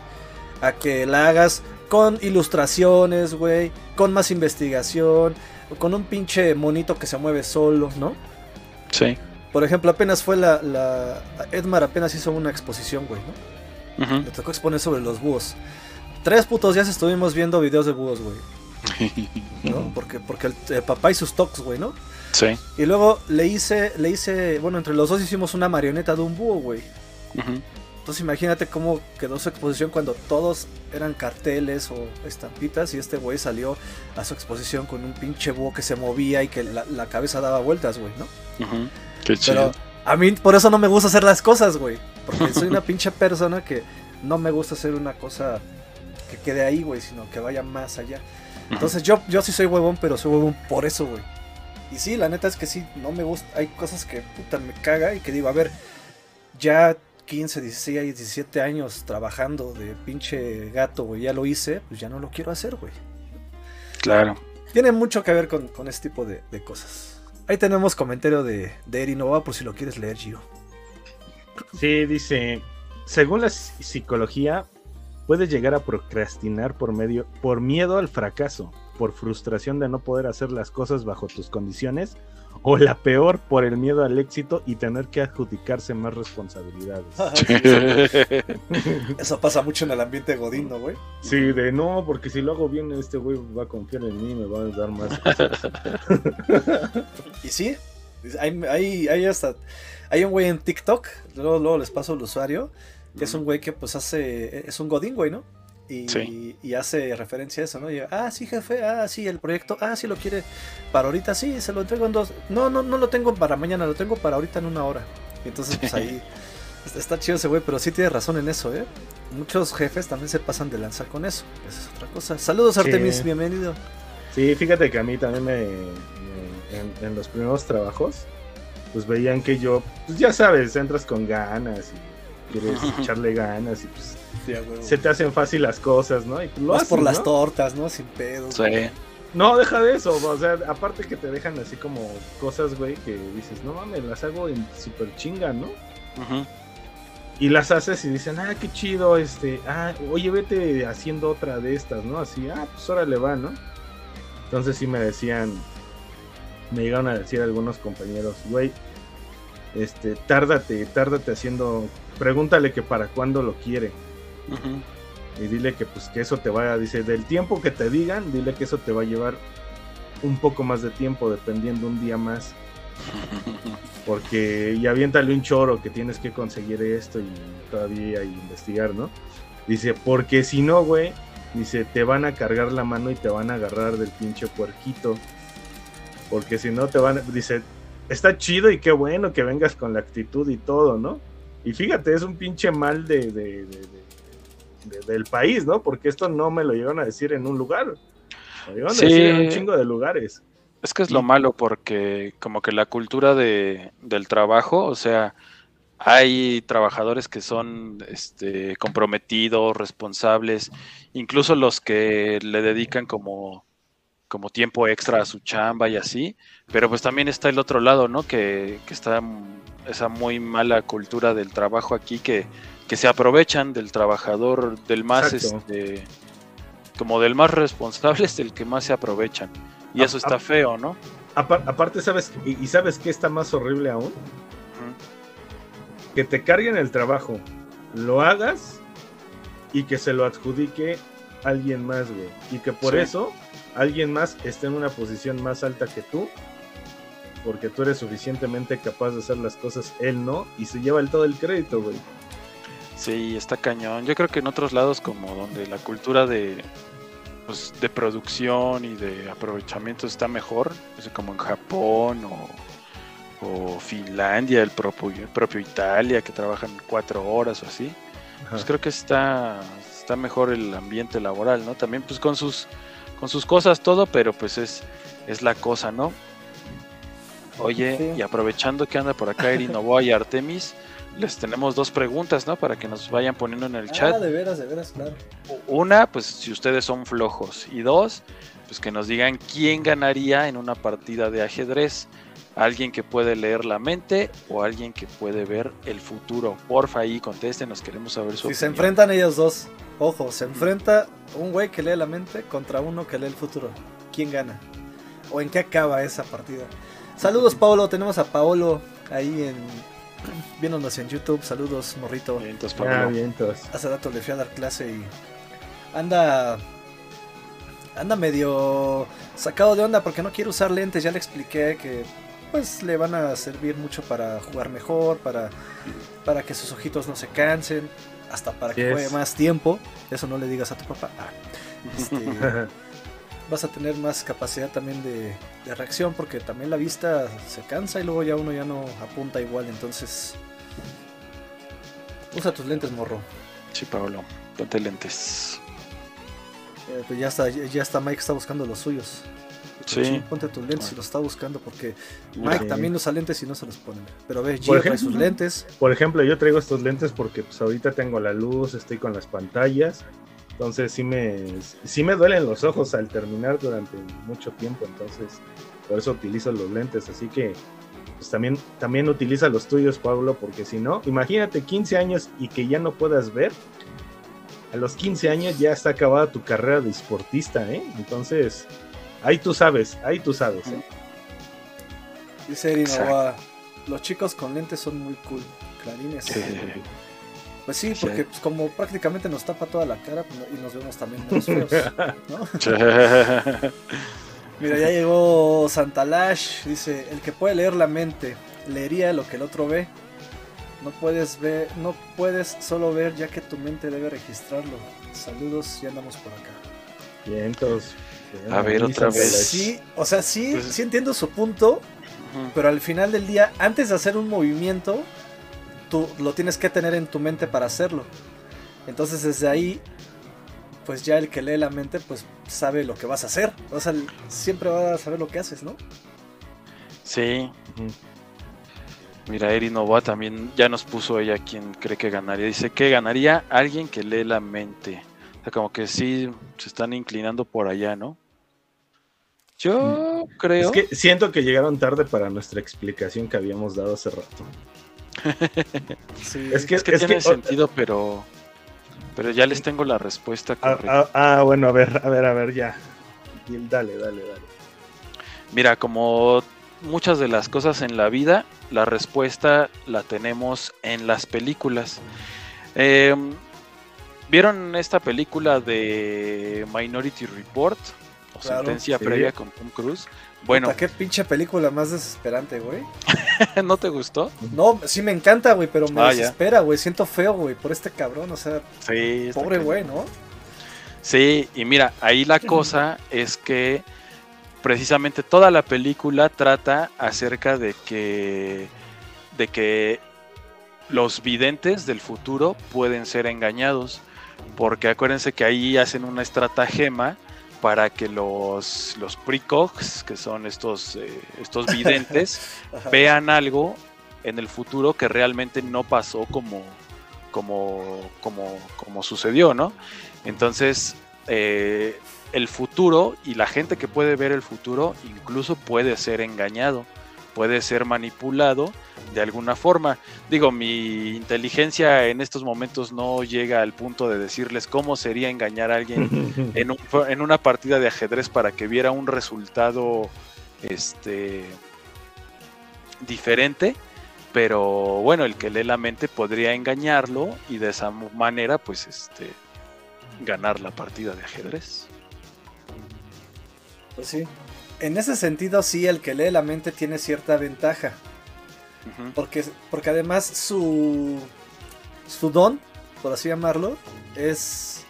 [SPEAKER 1] a que la hagas con ilustraciones, güey, con más investigación, con un pinche monito que se mueve solo, ¿no?
[SPEAKER 2] Sí.
[SPEAKER 1] Por ejemplo, apenas fue la, la... Edmar apenas hizo una exposición, güey, ¿no?
[SPEAKER 2] Ujú.
[SPEAKER 1] Le tocó exponer sobre los búhos. Tres putos días estuvimos viendo videos de búhos, güey, [laughs] ¿no? Porque, porque el, el papá y sus tocs, güey, ¿no?
[SPEAKER 2] Sí.
[SPEAKER 1] Y luego le hice, le hice, bueno, entre los dos hicimos una marioneta de un búho, güey.
[SPEAKER 2] Ujú.
[SPEAKER 1] Entonces imagínate cómo quedó su exposición cuando todos eran carteles o estampitas y este güey salió a su exposición con un pinche búho que se movía y que la, la cabeza daba vueltas, güey, ¿no?
[SPEAKER 2] Ujú. Qué chido.
[SPEAKER 1] Pero a mí por eso no me gusta hacer las cosas, güey. Porque soy una [laughs] pinche persona que no me gusta hacer una cosa que quede ahí, güey, sino que vaya más allá. Entonces yo, yo sí soy huevón, pero soy huevón por eso, güey. Y sí, la neta es que sí, no me gusta. Hay cosas que puta me caga y que digo, a ver, ya 15, 16, 17 años trabajando de pinche gato, güey, ya lo hice, pues ya no lo quiero hacer, güey.
[SPEAKER 2] Claro.
[SPEAKER 1] Tiene mucho que ver con, con este tipo de, de cosas. Ahí tenemos comentario de, de Eri Nova por si lo quieres leer, Gio.
[SPEAKER 3] Sí, dice, según la psi- psicología, puedes llegar a procrastinar por medio por miedo al fracaso, por frustración de no poder hacer las cosas bajo tus condiciones o la peor por el miedo al éxito y tener que adjudicarse más responsabilidades. [laughs]
[SPEAKER 1] Eso pasa mucho en el ambiente godín, ¿no, güey?
[SPEAKER 3] Sí, de no, porque si lo hago bien este güey va a confiar en mí, me va a dar más. [laughs]
[SPEAKER 1] Y sí, hay, hay, hay hasta. Hay un güey en TikTok, luego, luego les paso el usuario, que es un güey que pues hace. Es un godín, güey, ¿no? Y,
[SPEAKER 2] Sí.
[SPEAKER 1] y hace referencia a eso, ¿no? Y, ah, sí, jefe, ah, sí, el proyecto, ah, sí lo quiere para ahorita, sí, se lo entrego en dos. No, no, no lo tengo para mañana, lo tengo para ahorita en una hora. Y entonces, pues ahí. [laughs] está- Está chido ese güey, pero sí tiene razón en eso, ¿eh? Muchos jefes también se pasan de lanza con eso. Esa es otra cosa. Saludos,
[SPEAKER 3] Sí.
[SPEAKER 1] Artemis, bienvenido.
[SPEAKER 3] Sí, fíjate que a mí también me, me- en, en los primeros trabajos, pues veían que yo, pues ya sabes, entras con ganas y quieres echarle ganas y pues
[SPEAKER 1] Sí,
[SPEAKER 3] se te hacen fácil las cosas, ¿no? Y pues lo
[SPEAKER 1] Vas
[SPEAKER 3] haces,
[SPEAKER 1] por las
[SPEAKER 3] ¿no?
[SPEAKER 1] tortas, ¿no? Sin pedo.
[SPEAKER 2] Sí.
[SPEAKER 3] No, deja de eso, o sea, aparte que te dejan así como cosas, güey, que dices, no mames, las hago en super chinga, ¿no?
[SPEAKER 2] Ujú.
[SPEAKER 3] Y las haces y dicen, ah, qué chido, este, ah, oye, vete haciendo otra de estas, ¿no? Así, ah, pues órale va, ¿no? Entonces sí me decían, me llegaron a decir algunos compañeros, güey, este, tárdate, tárdate haciendo, pregúntale que para cuándo lo quiere. Y dile que pues que eso te vaya, dice, del tiempo que te digan, dile que eso te va a llevar un poco más de tiempo, dependiendo un día más. [laughs] Porque y aviéntale un choro que tienes que conseguir esto y todavía y investigar, ¿no? Dice, porque si no, güey, dice, te van a cargar la mano y te van a agarrar del pinche puerquito. Porque si no te van, a- dice, está chido y qué bueno que vengas con la actitud y todo, ¿no? Y fíjate, es un pinche mal de, de- de- de- de- del país, ¿no? Porque esto no me lo llegaron a decir en un lugar. Lo llegaron
[SPEAKER 2] Sí.
[SPEAKER 3] a decir en un chingo de lugares.
[SPEAKER 2] Es que es lo malo porque como que la cultura de, del trabajo, o sea, hay trabajadores que son este, comprometidos, responsables, incluso los que le dedican como, como tiempo extra a su chamba y así, pero pues también está el otro lado, ¿no? Que, que está esa muy mala cultura del trabajo aquí que, que se aprovechan del trabajador, del más,
[SPEAKER 3] Exacto.
[SPEAKER 2] este, como del más responsable [laughs] es el que más se aprovechan. Y
[SPEAKER 3] A-
[SPEAKER 2] eso está
[SPEAKER 3] a-
[SPEAKER 2] feo, ¿no?
[SPEAKER 3] Apar- aparte, ¿sabes? Y, y ¿sabes qué está más horrible aún? Que te carguen el trabajo, lo hagas y que se lo adjudique alguien más, güey. Y que por
[SPEAKER 2] Sí.
[SPEAKER 3] eso alguien más esté en una posición más alta que tú. Porque tú eres suficientemente capaz de hacer las cosas, él no, y se lleva el todo el crédito, güey.
[SPEAKER 2] Sí, está cañón. Yo creo que en otros lados como donde la cultura de pues, de producción y de aprovechamiento está mejor, como en Japón o, o Finlandia, el propio, el propio Italia, que trabajan cuatro horas o así, pues creo que está, está mejor el ambiente laboral, ¿no? También pues con sus, con sus cosas todo, pero pues es, es la cosa, ¿no? Oye,
[SPEAKER 1] Sí.
[SPEAKER 2] y aprovechando que anda por acá Eri Novoa y Artemis, les tenemos dos preguntas, ¿no? Para que nos vayan poniendo en el chat.
[SPEAKER 1] Ah, de veras, de veras, claro.
[SPEAKER 2] Una, pues si ustedes son flojos. Y dos, pues que nos digan quién ganaría en una partida de ajedrez. Alguien que puede leer la mente o alguien que puede ver el futuro. Porfa, ahí contesten, nos queremos saber su
[SPEAKER 1] Si se enfrentan ellos dos, ojo, se enfrenta un güey que lee la mente contra uno que lee el futuro. ¿Quién gana? ¿O en qué acaba esa partida? Saludos, Paolo. Tenemos a Paolo ahí en. [clears throat] Viéndonos en YouTube. Saludos, morrito.
[SPEAKER 2] Bien, entonces,
[SPEAKER 3] Ah, entonces.
[SPEAKER 1] Hace rato le fui a dar clase y. Anda. Anda medio sacado de onda porque no quiere usar lentes. Ya le expliqué que. Pues le van a servir mucho para jugar mejor, para, para que sus ojitos no se cansen, hasta para que
[SPEAKER 3] Yes.
[SPEAKER 1] juegue más tiempo. Eso no le digas a tu papá. Ah, este, [laughs] vas a tener más capacidad también de, de reacción porque también la vista se cansa y luego ya uno ya no apunta igual. Entonces, usa tus lentes, morro.
[SPEAKER 2] Sí, Pablo. Ponte lentes.
[SPEAKER 1] Eh, pues ya está, ya está Mike está buscando los suyos.
[SPEAKER 2] Sí.
[SPEAKER 1] Ponte tus lentes y los está buscando porque. Mike
[SPEAKER 3] Sí.
[SPEAKER 1] también usa lentes y no se los pone. Pero ve,
[SPEAKER 3] Por
[SPEAKER 1] Gio trae
[SPEAKER 3] ejemplo,
[SPEAKER 1] sus lentes.
[SPEAKER 3] Por ejemplo, yo traigo estos lentes porque pues ahorita tengo la luz, estoy con las pantallas, entonces sí me, sí me duelen los ojos al terminar durante mucho tiempo, entonces por eso utilizo los lentes, así que pues también, también utiliza los tuyos, Pablo, porque si no, imagínate 15 años y que ya no puedas ver, a los 15 años ya está acabada tu carrera de esportista, ¿eh? Entonces, ahí tú sabes, ahí tú sabes, ¿eh?
[SPEAKER 1] Dice los chicos con lentes son muy cool. Clarines. [laughs] Pues sí,
[SPEAKER 2] Sí.
[SPEAKER 1] porque pues, como prácticamente nos tapa toda la cara pues, y nos vemos también menos feos, ¿no? [laughs] Mira, ya llegó Santalash, dice, el que puede leer la mente, leería lo que el otro ve. No puedes ver, no puedes solo ver ya que tu mente debe registrarlo. Saludos, ya andamos por acá.
[SPEAKER 3] Bien, entonces...
[SPEAKER 2] A ver, otra vez.
[SPEAKER 1] Sí, o sea, sí,
[SPEAKER 2] Pues-
[SPEAKER 1] sí entiendo su punto, pero al final del día, antes de hacer un movimiento, tú lo tienes que tener en tu mente para hacerlo. Entonces desde ahí, pues ya el que lee la mente, pues sabe lo que vas a hacer. O sea, siempre va a saber lo que haces, ¿no?
[SPEAKER 2] Sí. Mira, Eri Novoa también ya nos puso ella quien cree que ganaría. Dice que ganaría alguien que lee la mente. O sea, como que sí se están inclinando por allá, ¿no? Yo creo.
[SPEAKER 3] Es que siento que llegaron tarde para nuestra explicación que habíamos dado hace rato. [laughs]
[SPEAKER 1] Sí.
[SPEAKER 3] Es que,
[SPEAKER 2] es que
[SPEAKER 3] es
[SPEAKER 2] tiene
[SPEAKER 3] que-
[SPEAKER 2] sentido, pero. Pero ya les tengo la respuesta
[SPEAKER 3] Ah, ah, ah, bueno, a ver, a ver, a ver, ya. Dale, dale, dale.
[SPEAKER 2] Mira, como muchas de las cosas en la vida, la respuesta la tenemos en las películas. Eh, ¿Vieron esta película de Minority Report? O
[SPEAKER 1] Claro,
[SPEAKER 2] Sentencia
[SPEAKER 3] sí.
[SPEAKER 2] Previa con Tom Cruise. Bueno,
[SPEAKER 1] Puta, qué pinche película más desesperante, güey. [laughs]
[SPEAKER 2] ¿no te gustó?
[SPEAKER 1] No, sí me encanta, güey, pero me
[SPEAKER 2] Ah,
[SPEAKER 1] desespera, güey. Siento feo, güey, por este cabrón. O sea,
[SPEAKER 2] Sí.
[SPEAKER 1] pobre güey, ¿no?
[SPEAKER 2] Sí, y mira, ahí la cosa es que precisamente toda la película trata acerca de que de que los videntes del futuro pueden ser engañados, porque acuérdense que ahí hacen una estratagema para que los los precogs, que son estos eh, estos videntes, [laughs] vean algo en el futuro que realmente no pasó como, como, como, como sucedió, ¿no? Entonces, eh, el futuro y la gente que puede ver el futuro incluso puede ser engañado, puede ser manipulado de alguna forma. Digo, mi inteligencia en estos momentos no llega al punto de decirles cómo sería engañar a alguien [laughs] en, un- en una partida de ajedrez para que viera un resultado este diferente pero bueno el que lee la mente podría engañarlo y de esa manera pues este ganar la partida de ajedrez
[SPEAKER 1] Pues sí. En ese sentido, sí, el que lee la mente tiene cierta ventaja. Porque, porque además su, su don, por así llamarlo, es,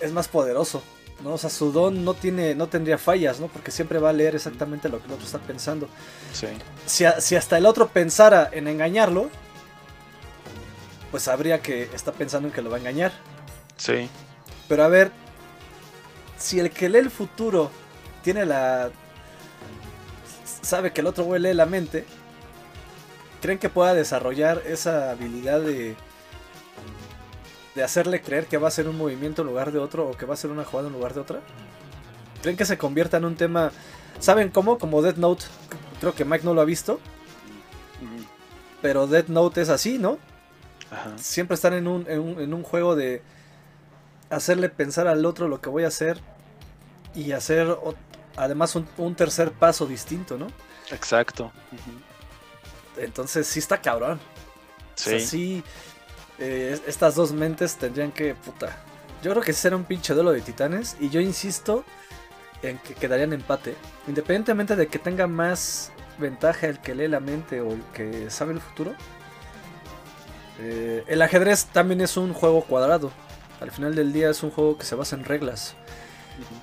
[SPEAKER 1] es más poderoso. ¿no? O sea, su don no, tiene, no tendría fallas, ¿no? Porque siempre va a leer exactamente lo que el otro está pensando.
[SPEAKER 2] sí
[SPEAKER 1] Si, a- si hasta el otro pensara en engañarlo, pues sabría que está pensando en que lo va a engañar.
[SPEAKER 2] sí
[SPEAKER 1] Pero a ver, si el que lee el futuro tiene la... sabe que el otro güey lee la mente, ¿creen que pueda desarrollar esa habilidad de de hacerle creer que va a ser un movimiento en lugar de otro o que va a ser una jugada en lugar de otra? ¿Creen que se convierta en un tema, ¿saben cómo? Como Death Note, creo que Mike no lo ha visto, pero Death Note es así, ¿no?
[SPEAKER 2] Ajá.
[SPEAKER 1] Siempre están en un, en un, en un juego de hacerle pensar al otro lo que voy a hacer y hacer además un, un tercer paso distinto, ¿no?
[SPEAKER 2] Exacto.
[SPEAKER 1] Entonces sí está cabrón. O sea,
[SPEAKER 2] Sí.
[SPEAKER 1] eh, es- estas dos mentes tendrían que, puta. Yo creo que será un pinche duelo de titanes y yo insisto en que quedarían empate. Independientemente de que tenga más ventaja el que lee la mente o el que sabe el futuro. eh, el ajedrez también es un juego cuadrado. Al final del día es un juego que se basa en reglas.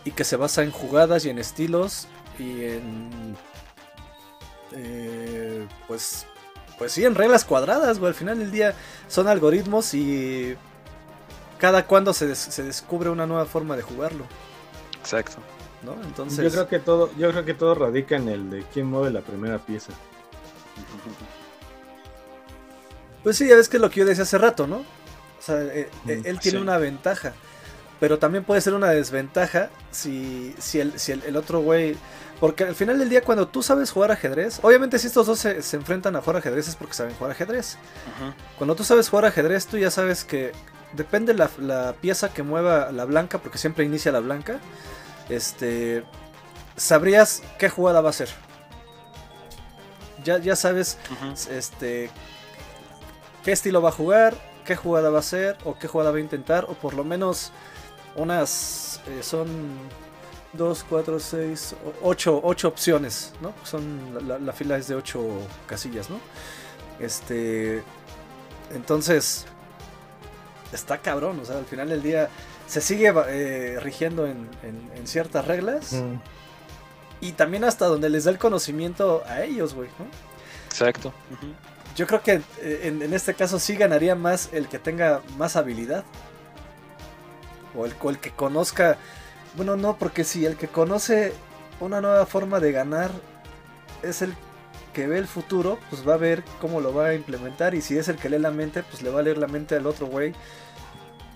[SPEAKER 1] Y que se basa en jugadas y en estilos y en eh, pues pues sí en reglas cuadradas güey al final del día son algoritmos y cada cuando se, des- se descubre una nueva forma de jugarlo
[SPEAKER 2] Exacto.
[SPEAKER 1] no entonces
[SPEAKER 3] Yo creo que todo, yo creo que todo radica en el de quién mueve la primera pieza.
[SPEAKER 1] pues sí ya ves que es lo que yo decía hace rato no o sea eh, eh,
[SPEAKER 3] Mm,
[SPEAKER 1] él tiene
[SPEAKER 2] sí.
[SPEAKER 1] una ventaja pero también puede ser una desventaja si, si, el, si el, el otro güey Porque al final del día, cuando tú sabes jugar ajedrez, obviamente si estos dos se, se enfrentan a jugar ajedrez es porque saben jugar ajedrez. Cuando tú sabes jugar ajedrez, tú ya sabes que depende la, la pieza que mueva la blanca, porque siempre inicia la blanca. Este. Sabrías qué jugada va a ser. Ya, ya sabes este qué estilo va a jugar, qué jugada va a hacer, o qué jugada va a intentar, o por lo menos unas eh, son 2, 4, 6, 8, opciones, ¿no? Son la, la- la fila es de 8 casillas, ¿no? Este entonces está cabrón, o sea, al final del día se sigue eh, rigiendo en, en- en ciertas reglas
[SPEAKER 3] Mm.
[SPEAKER 1] y también hasta donde les da el conocimiento a ellos, güey, ¿no?
[SPEAKER 2] Exacto.
[SPEAKER 1] Yo creo que eh, en, en este caso sí ganaría más el que tenga más habilidad. O el, o el que conozca. Bueno, no, porque si el que conoce una nueva forma de ganar es el que ve el futuro, pues va a ver cómo lo va a implementar. Y si es el que lee la mente, pues le va a leer la mente al otro güey.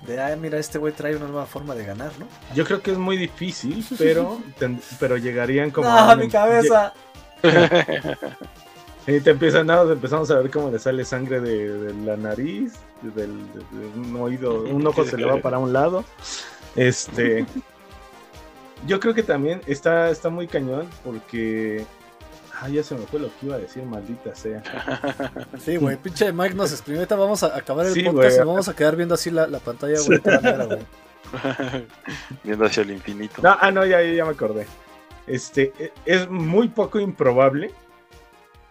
[SPEAKER 1] De, ah, mira, este güey trae una nueva forma de ganar, ¿no?
[SPEAKER 3] Yo creo que es muy difícil, pero, ten- pero llegarían como.
[SPEAKER 1] ¡Ah, mi cabeza! [laughs]
[SPEAKER 3] Y te empiezan nada, empezamos a ver cómo le sale sangre de, de la nariz, del, de- de un oído, un ojo se le va para un lado. Este, [laughs] yo creo que también está, está muy cañón porque, ah, ya se me fue lo que iba a decir, maldita sea. [laughs]
[SPEAKER 1] Sí, güey, pinche Mike nos exprimió. Ahorita vamos a acabar el
[SPEAKER 3] Sí,
[SPEAKER 1] podcast
[SPEAKER 3] güey.
[SPEAKER 1] y nos vamos a quedar viendo así la, la pantalla, güey. [laughs]
[SPEAKER 2] Viendo hacia el infinito.
[SPEAKER 3] No, ah, no, ya, ya me acordé. Este, e- es muy poco improbable,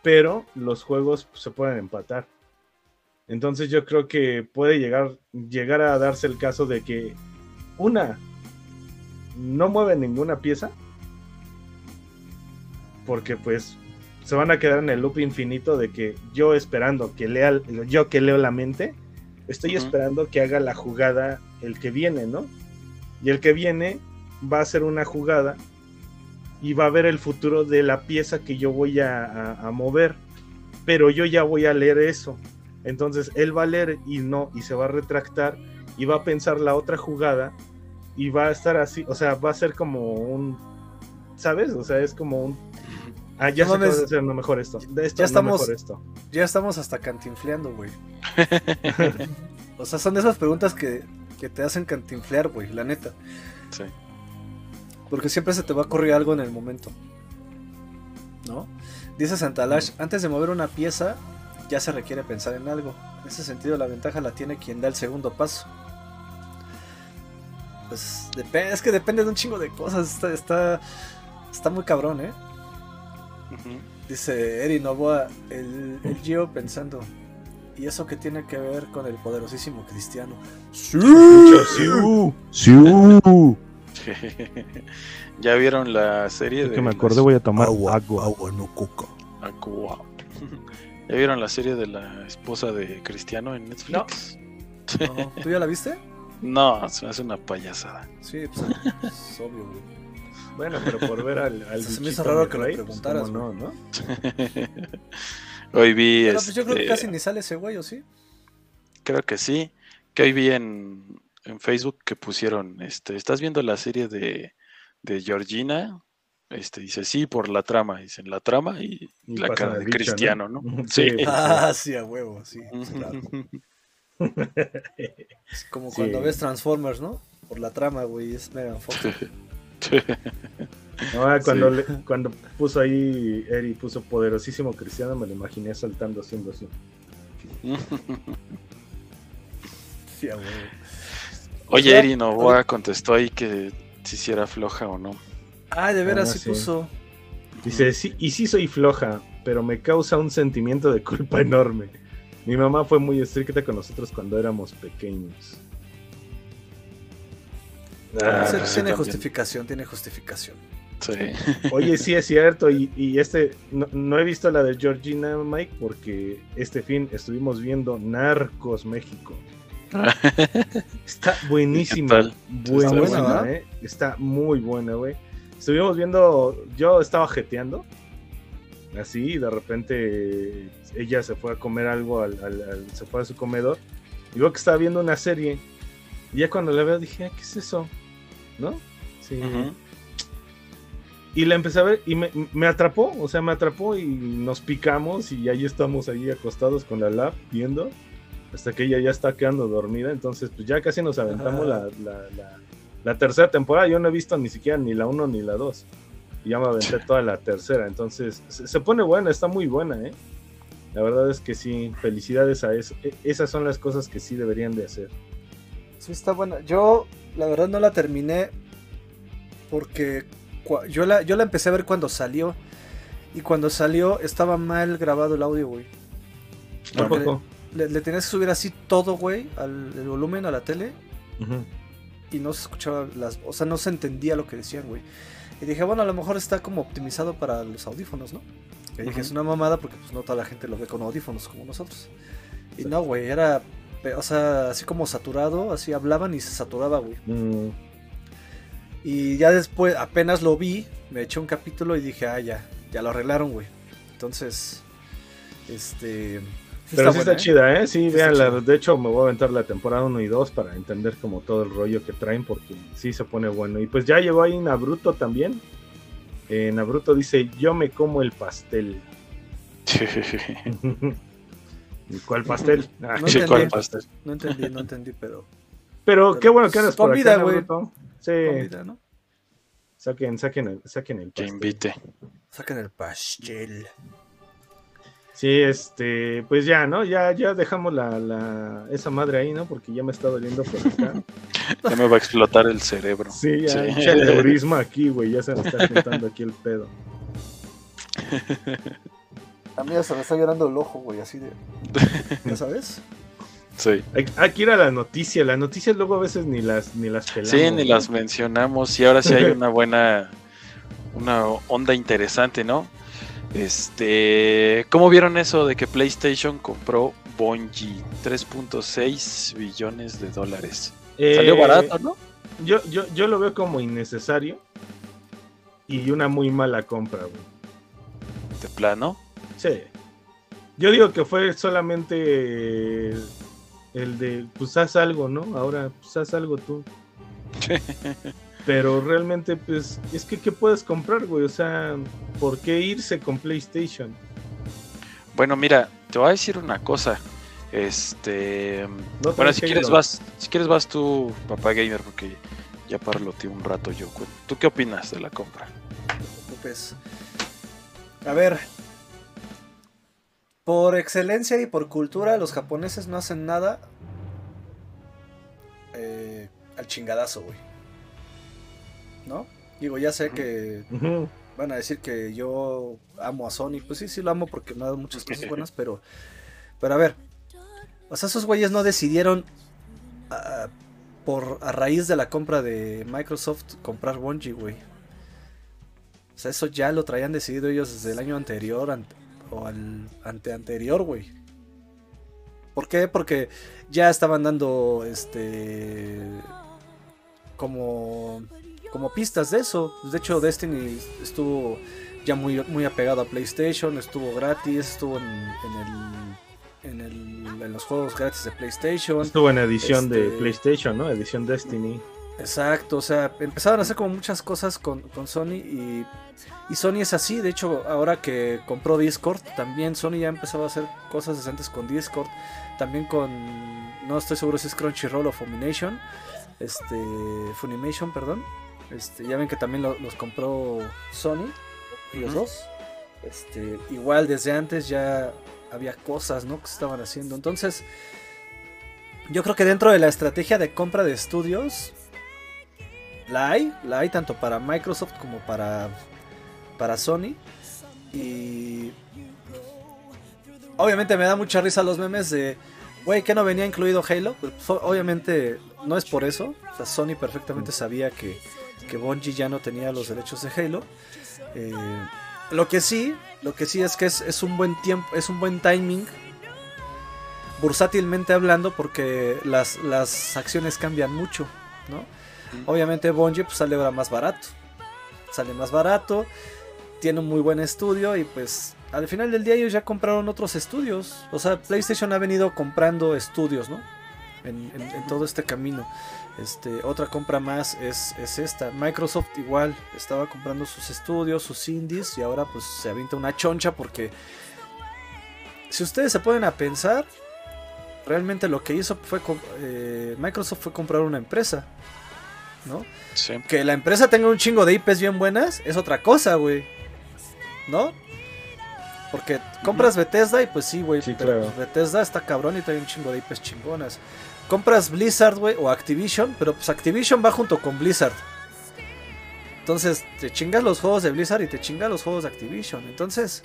[SPEAKER 3] pero los juegos se pueden empatar. Entonces yo creo que puede llegar, llegar a darse el caso de que una no mueve ninguna pieza, porque pues se van a quedar en el loop infinito de que yo esperando que lea, yo que leo la mente, estoy esperando que haga la jugada el que viene, ¿no? Y el que viene va a hacer una jugada y va a ver el futuro de la pieza que yo voy a, a- a mover. Pero yo ya voy a leer eso. Entonces él va a leer y no, y se va a retractar y va a pensar la otra jugada y va a estar así, o sea, va a ser como un, ¿sabes? O sea, es como un... Ah, ya
[SPEAKER 1] No mames.
[SPEAKER 3] ser no mejor esto. De esto
[SPEAKER 1] Ya
[SPEAKER 3] no
[SPEAKER 1] estamos-
[SPEAKER 3] mejor esto.
[SPEAKER 1] Ya estamos hasta cantinfleando, güey. [laughs] o sea, son de esas preguntas que, que te hacen cantinflear, güey, la neta.
[SPEAKER 2] Sí.
[SPEAKER 1] Porque siempre se te va a ocurrir algo en el momento. ¿No? Dice Santalash, antes de mover una pieza, ya se requiere pensar en algo. En ese sentido, la ventaja la tiene quien da el segundo paso. Pues depende, es que depende de un chingo de cosas. Está, está, está muy cabrón, ¿eh? Dice Eri Novoa, el, el Gio pensando. ¿Y eso qué tiene que ver con el poderosísimo cristiano?
[SPEAKER 3] Mucho, sí, [laughs]
[SPEAKER 2] ¿Ya vieron la serie
[SPEAKER 3] Es
[SPEAKER 2] de
[SPEAKER 3] que me
[SPEAKER 2] las-
[SPEAKER 3] acordé, voy a tomar
[SPEAKER 1] Agua,
[SPEAKER 3] agua.
[SPEAKER 1] agua, no coca.
[SPEAKER 2] Aqua? [laughs] ¿Ya vieron la serie de la esposa de Cristiano en Netflix? [laughs]
[SPEAKER 1] No, ¿Tú ya la viste?
[SPEAKER 2] No, se me hace una payasada.
[SPEAKER 1] Sí, pues es obvio, güey.
[SPEAKER 3] Bueno, pero por ver al, al
[SPEAKER 1] Se me hizo raro que lo
[SPEAKER 3] pues,
[SPEAKER 1] preguntaras,
[SPEAKER 3] cómo no, ¿no?
[SPEAKER 2] Hoy vi.
[SPEAKER 1] Pero pues yo creo que
[SPEAKER 2] este,
[SPEAKER 1] casi ni sale ese güey, ¿o sí?
[SPEAKER 2] Creo que sí. Que hoy vi en, en Facebook que pusieron, este, ¿estás viendo la serie de, de Georgina? Este, dice, sí, por la trama. Dicen, la trama y,
[SPEAKER 3] Y
[SPEAKER 2] la cara de Cristiano, ¿no?
[SPEAKER 3] Sí.
[SPEAKER 2] Sí.
[SPEAKER 1] Ah, sí, a huevo, sí. claro. [laughs] Es como
[SPEAKER 3] Sí.
[SPEAKER 1] cuando ves Transformers, ¿no? Por la trama, güey, es Megan Fox. [laughs]
[SPEAKER 3] No, ah, cuando,
[SPEAKER 2] Sí.
[SPEAKER 3] le- cuando puso ahí, Eri puso poderosísimo cristiano, me lo imaginé saltando haciendo así. [laughs]
[SPEAKER 1] Sí, a huevo.
[SPEAKER 2] Oye,
[SPEAKER 1] sea,
[SPEAKER 2] Eri Novoa contestó ahí que si sí era floja o no.
[SPEAKER 1] Ah, de veras
[SPEAKER 3] Ah,
[SPEAKER 1] sí
[SPEAKER 3] sí.
[SPEAKER 1] puso.
[SPEAKER 3] Dice, sí, y sí soy floja, pero me causa un sentimiento de culpa [laughs] enorme. Mi mamá fue muy estricta con nosotros cuando éramos pequeños.
[SPEAKER 2] Ah, pues sí,
[SPEAKER 1] tiene
[SPEAKER 2] también.
[SPEAKER 1] justificación, tiene justificación.
[SPEAKER 2] Sí. [laughs]
[SPEAKER 3] Oye, sí es cierto, y, y este, no, no he visto la de Georgina, Mike, porque este fin estuvimos viendo Narcos México. [laughs] Está buenísima. Buena,
[SPEAKER 1] Está buena,
[SPEAKER 3] buena,
[SPEAKER 1] ¿verdad?
[SPEAKER 3] eh. Está muy buena, güey. Estuvimos viendo, yo estaba jeteando, así, y de repente ella se fue a comer algo, al, al- al- se fue a su comedor, y veo que estaba viendo una serie, y ya cuando la veo dije, "Ah, ¿qué es eso? ¿No? Sí. Y la empecé a ver y me, me atrapó, o sea, me atrapó y nos picamos y ahí estamos ahí acostados con la lab viendo hasta que ella ya está quedando dormida, entonces pues ya casi nos aventamos la, la- la- la tercera temporada, yo no he visto ni siquiera ni la 1 ni la 2 y ya me aventé [laughs] toda la tercera, entonces se, se pone buena, está muy buena, ¿eh? La verdad es que sí, felicidades a eso, E- esas son las cosas que sí deberían de hacer.
[SPEAKER 1] Sí, está buena. Yo, la verdad, no la terminé porque yo la, yo la empecé a ver cuando salió. Y cuando salió estaba mal grabado el audio, güey. Porque
[SPEAKER 3] Tampoco.
[SPEAKER 1] Le, le tenías que subir así todo, güey, al el volumen a la tele. Y no se escuchaba las... O sea, no se entendía lo que decían, güey. Y dije, bueno, a lo mejor está como optimizado para los audífonos, ¿no? Que dije, es una mamada porque pues no toda la gente lo ve con audífonos como nosotros. Y no, güey, era... O sea, así como saturado, así hablaban y se saturaba, güey.
[SPEAKER 3] Mm,
[SPEAKER 1] Y ya después, apenas lo vi, me eché un capítulo y dije, ah, ya, ya lo arreglaron, güey. Entonces, este... sí
[SPEAKER 3] Pero sí
[SPEAKER 1] buena,
[SPEAKER 3] está
[SPEAKER 1] ¿eh?
[SPEAKER 3] chida, ¿eh? Sí,
[SPEAKER 1] Sí está chida.
[SPEAKER 3] De hecho, me voy a aventar la temporada 1 y 2 para entender como todo el rollo que traen, porque sí se pone bueno. Y pues ya llegó ahí Nabruto también. Eh, Nabruto dice, yo me como el pastel. [laughs] [laughs] ¿Y cuál pastel? [laughs] Ah,
[SPEAKER 1] No
[SPEAKER 2] Sí, ¿cuál
[SPEAKER 1] entendí.
[SPEAKER 2] pastel?
[SPEAKER 1] No entendí, no entendí, pero...
[SPEAKER 3] Pero qué bueno que
[SPEAKER 1] pues,
[SPEAKER 3] andas por
[SPEAKER 1] comida,
[SPEAKER 3] acá,
[SPEAKER 1] güey.
[SPEAKER 3] Nabruto. Sí,
[SPEAKER 1] comida, ¿no?
[SPEAKER 3] saquen, saquen el, saquen el
[SPEAKER 2] Que
[SPEAKER 3] pastel.
[SPEAKER 2] invite.
[SPEAKER 1] Saquen el pastel.
[SPEAKER 3] Sí, este, pues ya, ¿no? Ya, ya dejamos la, la, esa madre ahí, ¿no? Porque ya me está doliendo por acá. [laughs]
[SPEAKER 2] Ya me va a explotar el cerebro.
[SPEAKER 3] Sí, ya,
[SPEAKER 2] Sí.
[SPEAKER 3] echa [laughs] el neurisma aquí, güey, ya se me está juntando aquí el pedo.
[SPEAKER 1] A mí ya se me está llorando el ojo, güey, así de... [laughs] ¿Ya sabes?
[SPEAKER 2] Sí.
[SPEAKER 3] Hay, hay que ir a las noticias, las noticias luego a veces ni las, ni las pelamos.
[SPEAKER 2] Sí, ni
[SPEAKER 3] ¿no?
[SPEAKER 2] las mencionamos y ahora sí hay una buena, una onda interesante, ¿no? Este, ¿cómo vieron eso de que PlayStation compró Bungie 3.6 billones de dólares?
[SPEAKER 3] Eh,
[SPEAKER 2] Salió barato, ¿no?
[SPEAKER 3] Yo, yo, yo lo veo como innecesario y una muy mala compra, güey.
[SPEAKER 2] De plano.
[SPEAKER 3] Sí. Yo digo que fue solamente el de, pues haz algo, ¿no? Ahora, pues haz algo tú. [laughs] Pero realmente, pues, es que, ¿qué puedes comprar, güey? O sea, ¿por qué irse con PlayStation?
[SPEAKER 2] Bueno, mira, te voy a decir una cosa. Este,
[SPEAKER 3] No
[SPEAKER 2] bueno, si quieres vas, si quieres vas tú, papá gamer, porque ya parloteé un rato yo. ¿Tú qué opinas de la compra?
[SPEAKER 1] Preocupes. A ver. Por excelencia y por cultura, los japoneses no hacen nada eh, al chingadazo, güey. ¿No? Digo, ya sé que van a decir que yo amo a Sony. Pues sí, sí lo amo porque me ha dado muchas cosas buenas, pero. Pero a ver. O sea, esos güeyes no decidieron. ah, por a raíz de la compra de Microsoft comprar Bungie, güey. O sea, eso ya lo traían decidido ellos desde el año anterior ante- o al ante anterior, güey. ¿Por qué? Porque ya estaban dando este como como pistas de eso. De hecho, Destiny estuvo ya muy, muy apegado a PlayStation, estuvo gratis, estuvo en, en, el, en, el, en los juegos gratis de PlayStation.
[SPEAKER 3] Estuvo en edición de
[SPEAKER 1] Este-
[SPEAKER 3] PlayStation, ¿no? Edición Destiny.
[SPEAKER 1] Exacto, o sea, empezaron a hacer como muchas cosas con, con Sony y, y Sony es así. De hecho, ahora que compró Discord, también Sony ya empezaba a hacer cosas decentes con Discord. También con, no estoy seguro si es Crunchyroll o Funimation. Este, Funimation, perdón. Este, ya ven que también lo- los compró Sony, los
[SPEAKER 2] Ujú.
[SPEAKER 1] dos. Este, igual desde antes ya había cosas, ¿no? Que se estaban haciendo. Entonces, yo creo que dentro de la estrategia de compra de estudios, la hay, la hay tanto para Microsoft como para, para Sony. Y obviamente me da mucha risa los memes de, güey, que no venía incluido Halo. Pues, obviamente no es por eso. O sea, Sony perfectamente sabía que, que Bungie ya no tenía los derechos de Halo. Eh, lo que sí, lo que sí es que es, es un buen tiempo, es un buen timing. Bursátilmente hablando, porque las, las acciones cambian mucho, ¿no? Obviamente Bungie pues, sale ahora más barato. Sale más barato. Tiene un muy buen estudio. Y pues al final del día ellos ya compraron otros estudios. O sea, PlayStation ha venido comprando estudios, ¿no? En, en- en todo este camino. Este, otra compra más es, es esta. Microsoft igual estaba comprando sus estudios, sus indies. Y ahora pues se avienta una choncha porque... Si ustedes se ponen a pensar, realmente lo que hizo fue... eh, Microsoft fue comprar una empresa. ¿No?
[SPEAKER 2] Sí.
[SPEAKER 1] Que la empresa tenga un chingo de IPs bien buenas es otra cosa, güey. ¿No? Porque compras Bethesda y pues sí, güey.
[SPEAKER 3] Sí, claro.
[SPEAKER 1] Bethesda está cabrón y trae un chingo de IPs chingonas. Compras Blizzard, güey, o Activision, pero pues Activision va junto con Blizzard. Entonces, te chingas los juegos de Blizzard y te chingas los juegos de Activision. Entonces,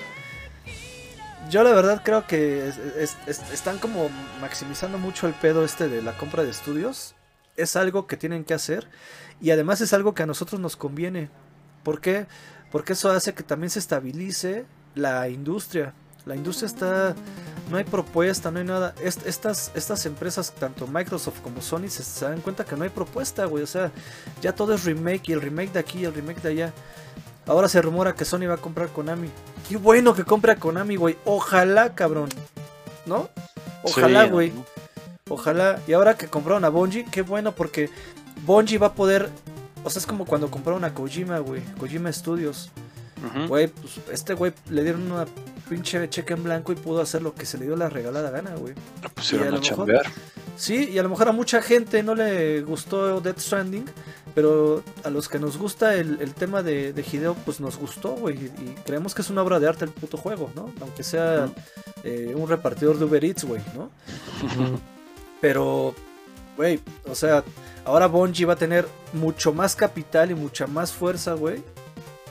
[SPEAKER 1] yo la verdad creo que es- es- es- están como maximizando mucho el pedo este de la compra de estudios. Es algo que tienen que hacer y además es algo que a nosotros nos conviene. ¿Por qué? Porque eso hace que también se estabilice la industria. La industria está... No hay propuesta, no hay nada. Est- estas, estas empresas, tanto Microsoft como Sony, se, se dan cuenta que no hay propuesta, güey. O sea, ya todo es remake y el remake de aquí y el remake de allá. Ahora se rumora que Sony va a comprar Konami. Qué bueno que compre a Konami, güey. Ojalá, cabrón. ¿No? Ojalá,
[SPEAKER 2] Sí,
[SPEAKER 1] güey.
[SPEAKER 2] ¿no?
[SPEAKER 1] Ojalá. Y ahora que compraron a Bungie, qué bueno porque Bungie va a poder... O sea, es como cuando compraron a Kojima, güey. Kojima Studios. Güey, pues este güey le dieron una pinche cheque en blanco y pudo hacer lo que se le dio la regalada gana, güey.
[SPEAKER 2] Lo pusieron
[SPEAKER 1] y a
[SPEAKER 2] a
[SPEAKER 1] lo mejor-
[SPEAKER 2] chambear.
[SPEAKER 1] Sí, y a lo mejor a mucha gente no le gustó Death Stranding, pero a los que nos gusta el, el tema de, de Hideo, pues nos gustó, güey. Y, y creemos que es una obra de arte el puto juego, ¿no? Aunque sea eh, un repartidor de Uber Eats, güey, ¿no? Pero, güey, o sea, ahora Bungie va a tener mucho más capital y mucha más fuerza, güey.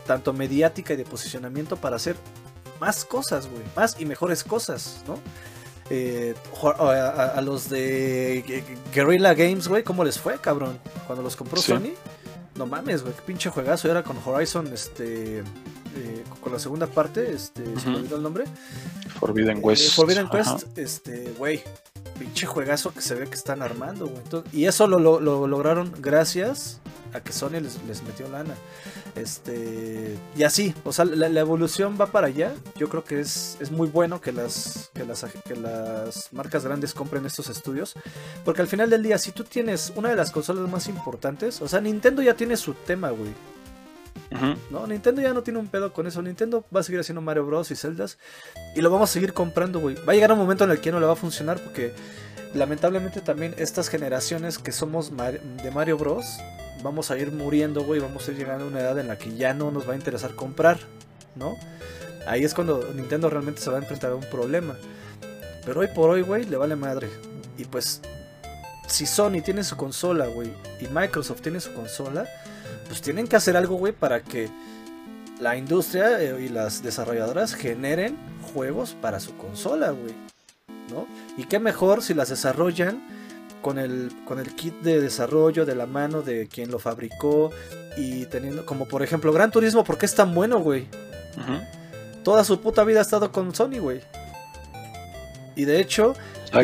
[SPEAKER 1] Tanto mediática y de posicionamiento para hacer más cosas, güey. Más y mejores cosas, ¿no? Eh, a, a- a los de Gu- Guerrilla Games, güey, ¿cómo les fue, cabrón? Cuando los compró
[SPEAKER 2] Sí.
[SPEAKER 1] Sony. No mames, güey, qué pinche juegazo era con Horizon, este... eh, con la segunda parte, este, se me olvidó el nombre.
[SPEAKER 2] Forbidden
[SPEAKER 1] Eh,
[SPEAKER 2] West.
[SPEAKER 1] Forbidden
[SPEAKER 2] Ajá.
[SPEAKER 1] Quest, este, güey, pinche juegazo que se ve que están armando, güey. Entonces- Y eso lo, lo- lo lograron gracias a que Sony les, les metió lana. Este, y así, o sea, la, la evolución va para allá. Yo creo que es, es muy bueno que las, que, las, que las marcas grandes compren estos estudios. Porque al final del día, si tú tienes una de las consolas más importantes, o sea, Nintendo ya tiene su tema, güey. ¿no? Nintendo ya no tiene un pedo con eso. Nintendo va a seguir haciendo Mario Bros. y Zeldas. Y lo vamos a seguir comprando, güey. Va a llegar un momento en el que no le va a funcionar porque lamentablemente también estas generaciones que somos de Mario Bros. Vamos a ir muriendo, güey. Vamos a ir llegando a una edad en la que ya no nos va a interesar comprar, ¿no? Ahí es cuando Nintendo realmente se va a enfrentar a un problema. Pero hoy por hoy, güey, le vale madre. Y pues, si Sony tiene su consola, güey, y Microsoft tiene su consola, pues tienen que hacer algo, güey, para que la industria eh, y las desarrolladoras generen juegos para su consola, güey. ¿No? Y qué mejor si las desarrollan con el, con el kit de desarrollo de la mano de quien lo fabricó y teniendo, como por ejemplo, Gran Turismo, ¿por qué es tan bueno, güey? Toda su puta vida ha estado con Sony, güey. Y de hecho,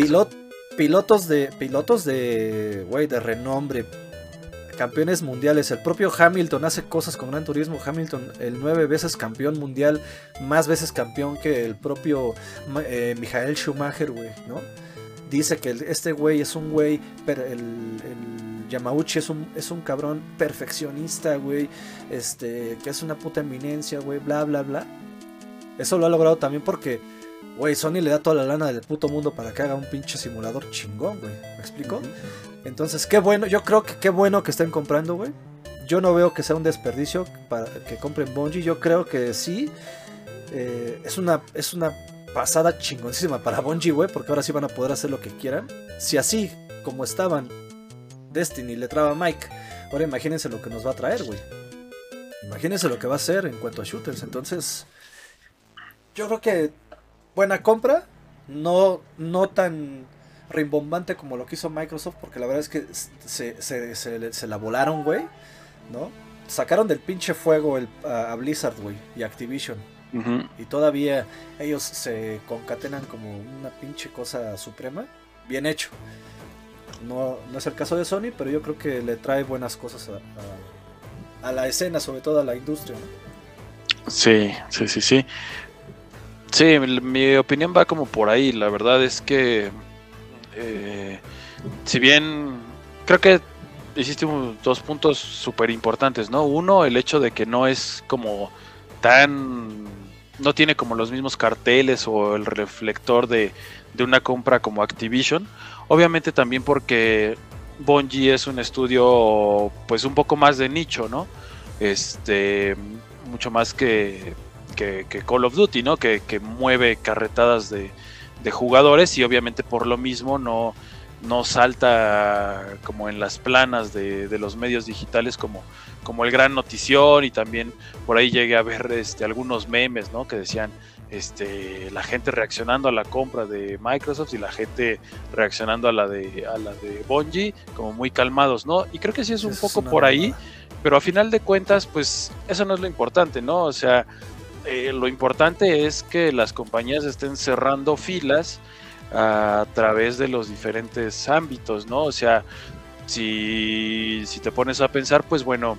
[SPEAKER 1] pilot- pilotos de pilotos de güey de renombre campeones mundiales. El propio Hamilton hace cosas con Gran Turismo. Hamilton, el nueve veces campeón mundial, más veces campeón que el propio eh, Michael Schumacher, güey, ¿no? Dice que este güey es un güey, pero el, el Yamauchi es un, es un cabrón perfeccionista, güey, este, que es una puta eminencia, güey, bla, bla, bla. Eso lo ha logrado también porque, güey, Sony le da toda la lana del puto mundo para que haga un pinche simulador chingón, güey. ¿Me explico? Entonces, qué bueno, yo creo que qué bueno que estén comprando, güey. Yo no veo que sea un desperdicio para que compren Bungie. Yo creo que sí. Eh, es, una, es una pasada chingoncísima para Bungie, güey. Porque ahora sí van a poder hacer lo que quieran. Si así, como estaban Destiny le traba Mike. Ahora imagínense lo que nos va a traer, güey. Imagínense lo que va a hacer en cuanto a shooters. Entonces, yo creo que buena compra. No, no tan rimbombante como lo que hizo Microsoft, porque la verdad es que se, se, se, la volaron, güey, ¿no? Sacaron del pinche fuego el, a, Blizzard, güey, y Activision. Y todavía ellos se concatenan como una pinche cosa suprema. Bien hecho. No, no es el caso de Sony, pero yo creo que le trae buenas cosas a, a, la escena, sobre todo a la industria. ¿no?
[SPEAKER 2] Sí, sí, sí, sí. Sí, mi opinión va como por ahí. La verdad es que eh, si bien creo que hiciste dos puntos súper importantes, ¿no? Uno, el hecho de que no es como tan... no tiene como los mismos carteles o el reflector de, de una compra como Activision. Obviamente también porque Bungie es un estudio pues un poco más de nicho, ¿no? Este, mucho más que, que, Call of Duty, ¿no? Que, que mueve carretadas de, de jugadores y obviamente por lo mismo no, no salta como en las planas de, los medios digitales como, como el gran notición y también por ahí llegué a ver este, algunos memes ¿no? que decían este, la gente reaccionando a la compra de Microsoft y la gente reaccionando a la de a la de Bungie como muy calmados, ¿no? Y creo que sí es un poco por ahí, pero a final de cuentas, pues eso no es lo importante, ¿no? O sea, eh, lo importante es que las compañías estén cerrando filas a través de los diferentes ámbitos, ¿no? O sea, si, si te pones a pensar, pues bueno,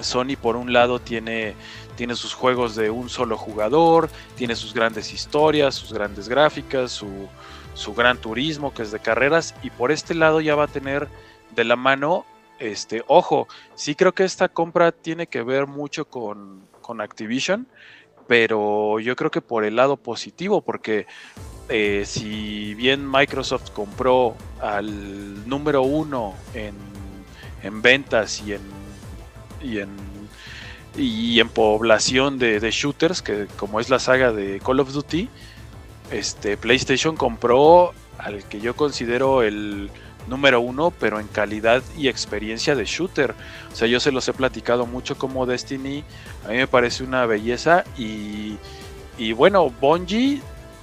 [SPEAKER 2] Sony por un lado tiene, tiene sus juegos de un solo jugador, tiene sus grandes historias, sus grandes gráficas, su, su gran turismo que es de carreras, y por este lado ya va a tener de la mano, este, ojo, sí creo que esta compra tiene que ver mucho con, con Activision, pero yo creo que por el lado positivo, porque eh, si bien Microsoft compró al número uno en, en ventas y en, y en, y en población de, shooters, que como es la saga de Call of Duty, este, PlayStation compró al que yo considero el número uno, pero en calidad y experiencia de shooter. O sea, yo se los he platicado mucho como Destiny, a mí me parece una belleza y, y bueno, Bungie,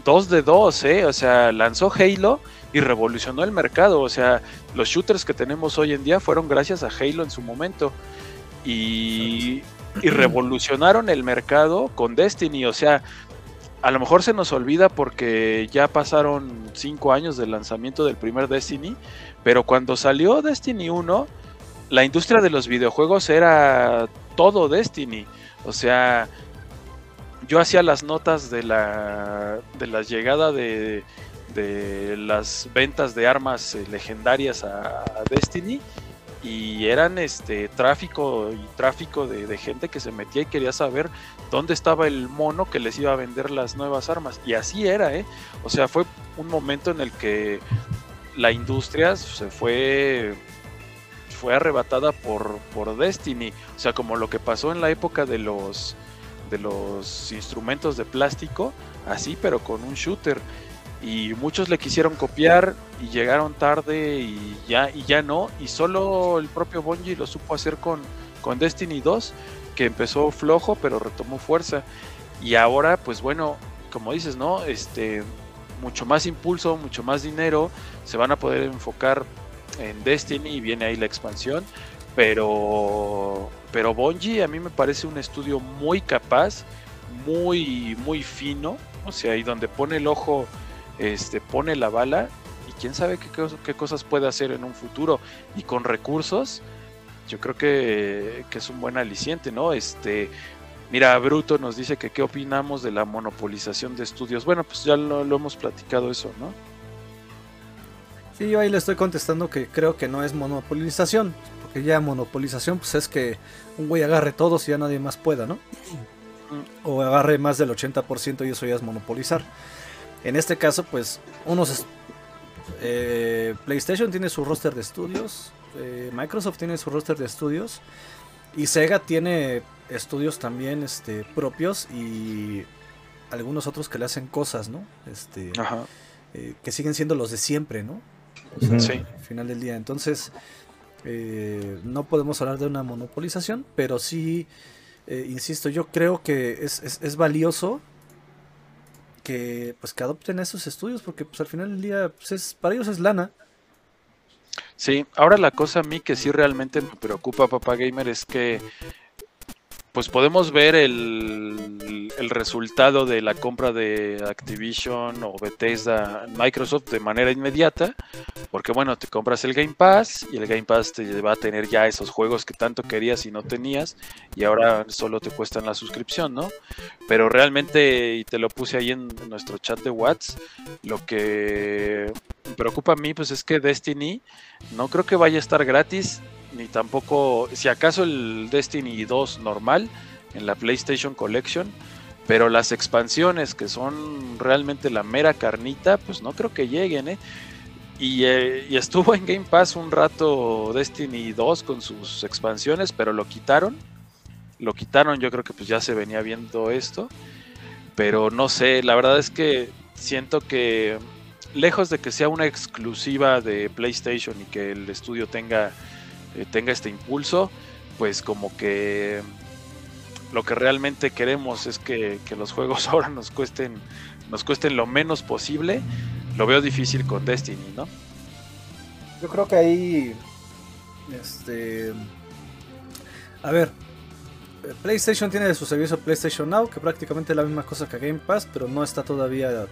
[SPEAKER 2] dos de dos, ¿eh? O sea, lanzó Halo y revolucionó el mercado. O sea, los shooters que tenemos hoy en día fueron gracias a Halo en su momento. Y, y revolucionaron el mercado con Destiny. O sea, a lo mejor se nos olvida porque ya pasaron cinco años del lanzamiento del primer Destiny, pero cuando salió Destiny 1, la industria de los videojuegos era todo Destiny. O sea, yo hacía las notas de la, de la llegada de, de las ventas de armas eh, legendarias a, Destiny y eran este tráfico y tráfico de, de, gente que se metía y quería saber dónde estaba el mono que les iba a vender las nuevas armas y así era eh o sea fue un momento en el que la industria se fue fue arrebatada por, por Destiny. O sea, como lo que pasó en la época de los de los instrumentos de plástico, así, pero con un shooter. Y muchos le quisieron copiar y llegaron tarde y ya, y ya no. Y solo el propio Bungie lo supo hacer con, con Destiny 2, que empezó flojo, pero retomó fuerza. Y ahora, pues bueno, como dices, ¿no? Este, mucho más impulso, mucho más dinero, se van a poder enfocar en Destiny y viene ahí la expansión, pero pero Bungie a mí me parece un estudio muy capaz, muy muy fino, o sea, ahí donde pone el ojo, este pone la bala y quién sabe qué, cosas puede hacer en un futuro y con recursos yo creo que, que es un buen aliciente, ¿no? Este, Mira, Bruto nos dice que qué opinamos de la monopolización de estudios. Bueno, pues ya lo, hemos platicado eso, ¿no?
[SPEAKER 1] Sí, yo ahí le estoy contestando que creo que no es monopolización, ya monopolización pues es que un güey agarre todos y ya nadie más pueda, ¿no? O agarre más del 80% y eso ya es monopolizar. En este caso, pues unos... Eh, PlayStation tiene su roster de estudios, eh, Microsoft tiene su roster de estudios y Sega tiene estudios también este, propios y algunos otros que le hacen cosas, ¿no? Este, eh, que siguen siendo los de siempre, ¿no? Al final del día. Entonces, eh, no podemos hablar de una monopolización, pero sí, eh, insisto, yo creo que es, valioso que pues que adopten esos estudios porque pues al final del día pues, es, para ellos es lana.
[SPEAKER 2] Sí, ahora la cosa a mí que sí realmente me preocupa, papá gamer, es que pues podemos ver el, el, resultado de la compra de Activision o Bethesda Microsoft de manera inmediata, porque bueno, te compras el Game Pass y el Game Pass te va a tener ya esos juegos que tanto querías y no tenías y ahora solo te cuestan la suscripción, ¿no? Pero realmente, y te lo puse ahí en nuestro chat de WhatsApp, lo que preocupa a mí pues es que Destiny no creo que vaya a estar gratis ni tampoco, si acaso el Destiny 2 normal en la PlayStation Collection, pero las expansiones que son realmente la mera carnita, pues no creo que lleguen, ¿eh? Y, eh, estuvo en Game Pass un rato Destiny 2 con sus expansiones, pero lo quitaron. Lo quitaron, yo creo que pues ya se venía viendo esto. Pero no sé, la verdad es que siento que lejos de que sea una exclusiva de PlayStation y que el estudio tenga eh, tenga este impulso, pues como que lo que realmente queremos es que, los juegos [laughs] ahora nos cuesten, nos cuesten lo menos posible. Lo veo difícil con Destiny, ¿no?
[SPEAKER 1] Yo creo que ahí, este, a ver, PlayStation tiene de su servicio PlayStation Now, que prácticamente es la misma cosa que Game Pass, pero no está todavía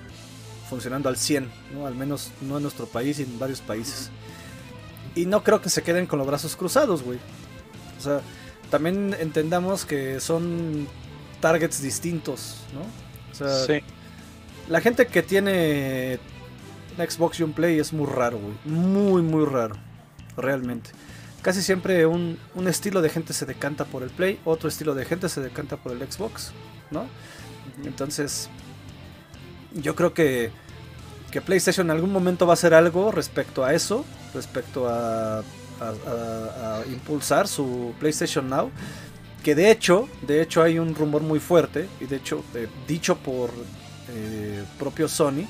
[SPEAKER 1] funcionando al 100, ¿no? al menos no en nuestro país y en varios países. Y no creo que se queden con los brazos cruzados, güey. O sea, también entendamos que son targets distintos, ¿no? O sea, sí. la gente que tiene Xbox y un Play es muy raro, güey. Muy, muy raro. Realmente. Casi siempre un, un, estilo de gente se decanta por el Play, otro estilo de gente se decanta por el Xbox, ¿no? Entonces, yo creo que, que PlayStation en algún momento va a hacer algo respecto a eso respecto a, impulsar su PlayStation Now. Que de hecho, de hecho hay un rumor muy fuerte, y de hecho eh, dicho por eh, propio Sony,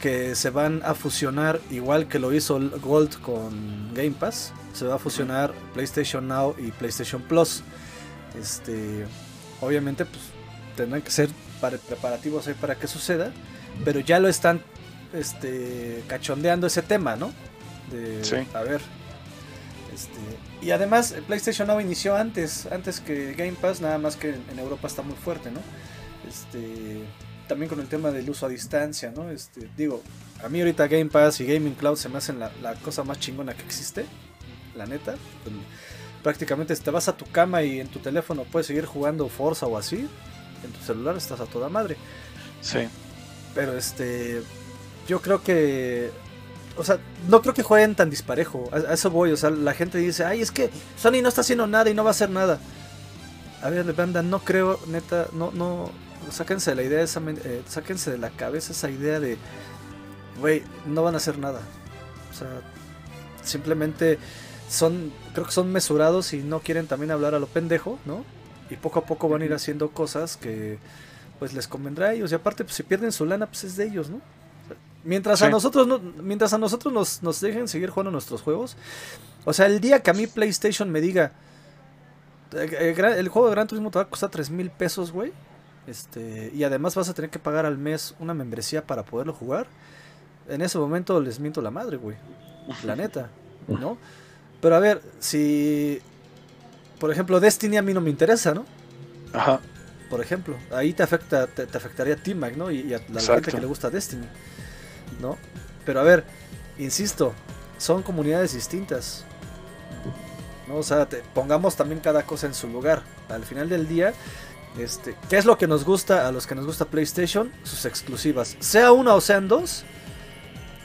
[SPEAKER 1] que se van a fusionar, igual que lo hizo Gold con Game Pass, se va a fusionar PlayStation Now y PlayStation Plus. Este, obviamente, pues tendrán que ser preparativos ahí para que suceda, pero ya lo están este, cachondeando ese tema, ¿no? A ver. Este, y además, PlayStation Now inició antes, antes que Game Pass, nada más que en Europa está muy fuerte, ¿no? Este, también con el tema del uso a distancia, ¿no? Este, digo, a mí ahorita Game Pass y Gaming Cloud se me hacen la, cosa más chingona que existe, la neta. Prácticamente te vas a tu cama y en tu teléfono puedes seguir jugando Forza o así, en tu celular estás a toda madre.
[SPEAKER 2] Sí.
[SPEAKER 1] Pero este, yo creo que o sea, no creo que jueguen tan disparejo. A, eso voy. O sea, la gente dice, ay, es que Sony no está haciendo nada y no va a hacer nada. A ver, banda, no creo, neta, no, no. Sáquense de la idea, esa, eh, sáquense de la cabeza esa idea de, güey, no van a hacer nada. O sea, simplemente son, creo que son mesurados y no quieren también hablar a lo pendejo, ¿no? Y poco a poco van a ir haciendo cosas que, pues, les convendrá a ellos. Y aparte, pues, si pierden su lana, pues es de ellos, ¿no? Mientras a nosotros no, mientras a nosotros nos, nos, dejen seguir jugando nuestros juegos. O sea, el día que a mí PlayStation me diga eh, eh, el, juego de Gran Turismo te va a costar 3 mil pesos, güey. Este, y además vas a tener que pagar al mes una membresía para poderlo jugar. En ese momento les miento la madre, güey. La neta, [laughs] ¿no? Pero a ver, si por ejemplo Destiny a mí no me interesa, ¿no?
[SPEAKER 2] Ajá.
[SPEAKER 1] Por ejemplo, ahí te afecta te, afectaría a T-Mac, ¿no? Y, a la gente que le gusta Destiny. Pero a ver, insisto, son comunidades distintas. ¿no? O sea, pongamos también cada cosa en su lugar. Al final del día, este, ¿qué es lo que nos gusta a los que nos gusta PlayStation? Sus exclusivas. Sea una o sean dos.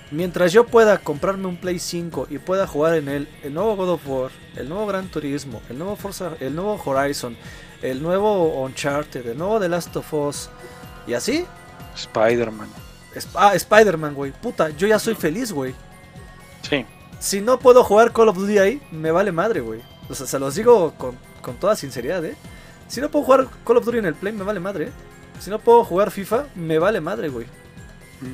[SPEAKER 1] Mientras yo pueda comprarme un Play 5 y pueda jugar en él el nuevo God of War, el nuevo Gran Turismo, el nuevo Forza, el nuevo Horizon, el nuevo Uncharted, el nuevo The Last of Us y así,
[SPEAKER 2] Spider-Man.
[SPEAKER 1] Sp- ah, Spider-Man, güey. Puta, yo ya soy feliz, güey.
[SPEAKER 2] Sí.
[SPEAKER 1] Si no puedo jugar Call of Duty ahí, me vale madre, güey. O sea, se los digo con, con toda sinceridad, ¿eh? Si no puedo jugar Call of Duty en el Play, me vale madre, ¿eh? Si no puedo jugar FIFA, me vale madre, güey.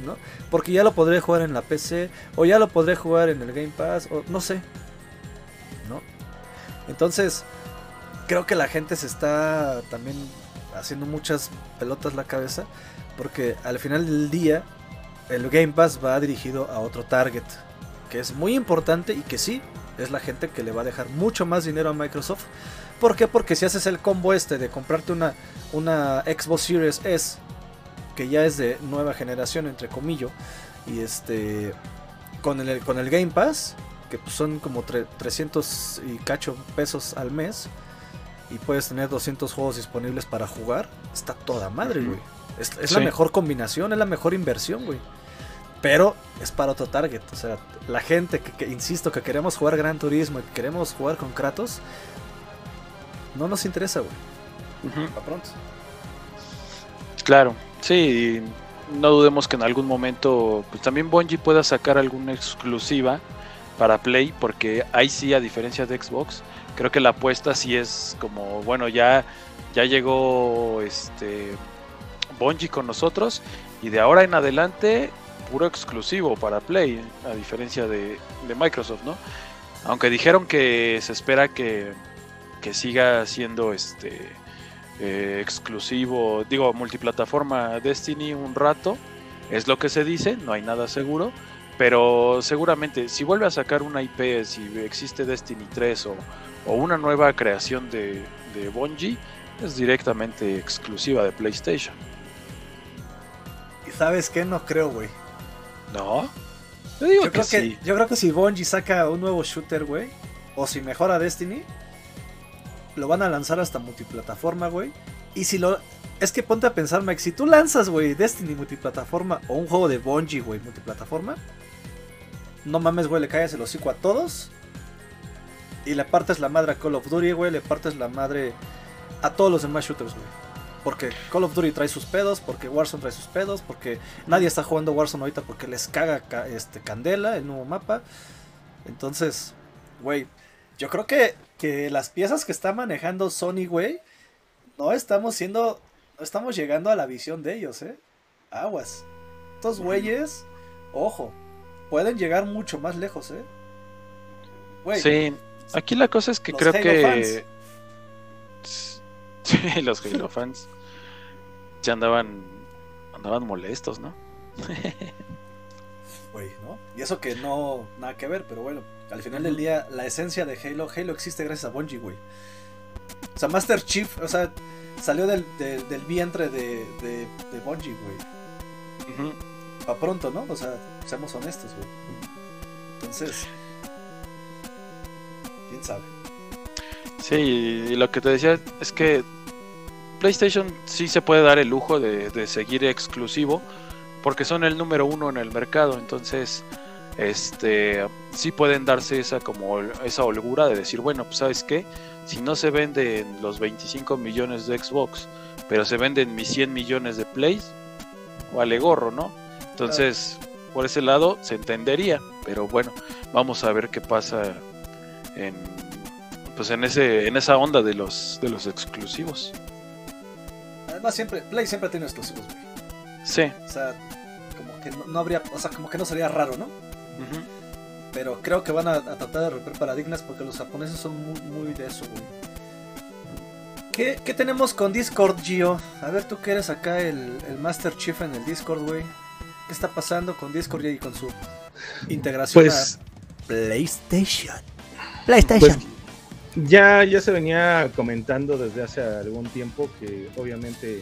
[SPEAKER 1] ¿No? Porque ya lo podré jugar en la PC, o ya lo podré jugar en el Game Pass, o no sé. ¿No? Entonces, creo que la gente se está también haciendo muchas pelotas la cabeza, porque al final del día, el Game Pass va dirigido a otro target, que es muy importante y que sí, es la gente que le va a dejar mucho más dinero a Microsoft. ¿Por qué? Porque si haces el combo este de comprarte una, una Xbox Series S, que ya es de nueva generación, entre comillas, y este, con el, con el Game Pass, que pues son como tre- 300 y cacho pesos al mes, y puedes tener 200 juegos disponibles para jugar, está toda madre, güey. Es, es
[SPEAKER 2] Sí.
[SPEAKER 1] la mejor combinación, es la mejor inversión, güey. Pero es para otro target. O sea, la gente que, que- insisto, que queremos jugar Gran Turismo y que queremos jugar con Kratos, no nos interesa, güey.
[SPEAKER 2] Ujú.
[SPEAKER 1] Para pronto.
[SPEAKER 2] Claro, sí, no dudemos que en algún momento pues también Bungie pueda sacar alguna exclusiva para Play, porque ahí sí, a diferencia de Xbox, creo que la apuesta sí es como, bueno, ya, ya llegó este Bungie con nosotros y de ahora en adelante puro exclusivo para Play, a diferencia de, Microsoft, ¿no? Aunque dijeron que se espera que, que siga siendo este eh, exclusivo, digo, multiplataforma Destiny un rato, es lo que se dice, no hay nada seguro, pero seguramente si vuelve a sacar una IP, si existe Destiny 3 o, o una nueva creación de, de Bungie, es directamente exclusiva de PlayStation.
[SPEAKER 1] ¿Y sabes qué? No creo, güey.
[SPEAKER 2] ¿No? Yo digo
[SPEAKER 1] Yo
[SPEAKER 2] que
[SPEAKER 1] creo que,
[SPEAKER 2] sí.
[SPEAKER 1] yo creo que si Bungie saca un nuevo shooter, güey, o si mejora Destiny, lo van a lanzar hasta multiplataforma, güey. Y si lo. Es que ponte a pensar, Mike, si tú lanzas, güey, Destiny multiplataforma o un juego de Bungie, güey, multiplataforma, no mames, güey, le callas el hocico a todos. Y le partes la madre a Call of Duty, güey, le partes la madre a todos los demás shooters, güey. Porque Call of Duty trae sus pedos, porque Warzone trae sus pedos, porque nadie está jugando Warzone ahorita porque les caga ca- este Candela, el nuevo mapa. Entonces, güey, yo creo que, que las piezas que está manejando Sony, güey, no estamos siendo, no estamos llegando a la visión de ellos, ¿eh? Aguas. Estos güeyes, ojo, pueden llegar mucho más lejos, ¿eh? Güey,
[SPEAKER 2] Sí, aquí la cosa es que creo
[SPEAKER 1] Halo
[SPEAKER 2] que... [laughs] Sí, los Halo fans ya andaban, andaban molestos, ¿no? [laughs]
[SPEAKER 1] güey, ¿no? Y eso que no, nada que ver, pero bueno, al final del día, la esencia de Halo, Halo existe gracias a Bungie, güey. O sea, Master Chief, o sea, salió del, de- del vientre de, de, de Bungie, güey.
[SPEAKER 2] Ujú.
[SPEAKER 1] Pa' pronto, ¿no? O sea, seamos honestos, güey. Entonces, quién sabe.
[SPEAKER 2] Sí, y lo que te decía es que PlayStation sí se puede dar el lujo de, seguir exclusivo porque son el número uno en el mercado, entonces este sí pueden darse esa como esa holgura de decir, bueno, pues sabes qué, si no se venden los 25 millones de Xbox, pero se venden mis 100 millones de Plays, vale gorro, ¿no? Entonces, por ese lado se entendería, pero bueno, vamos a ver qué pasa en pues en ese en esa onda de los de los exclusivos.
[SPEAKER 1] Además, siempre, Play siempre tiene exclusivos, güey.
[SPEAKER 2] Sí.
[SPEAKER 1] O sea, como que no, no habría, o sea, como que no sería raro, ¿no? Pero creo que van a, a tratar de romper paradigmas porque los japoneses son muy, muy de eso, güey. ¿Qué, qué tenemos con Discord, Gio? A ver, tú que eres acá el, el Master Chief en el Discord, güey. ¿Qué está pasando con Discord y con su integración
[SPEAKER 3] Pues,
[SPEAKER 1] a PlayStation? PlayStation.
[SPEAKER 3] pues ya, ya se venía comentando desde hace algún tiempo que obviamente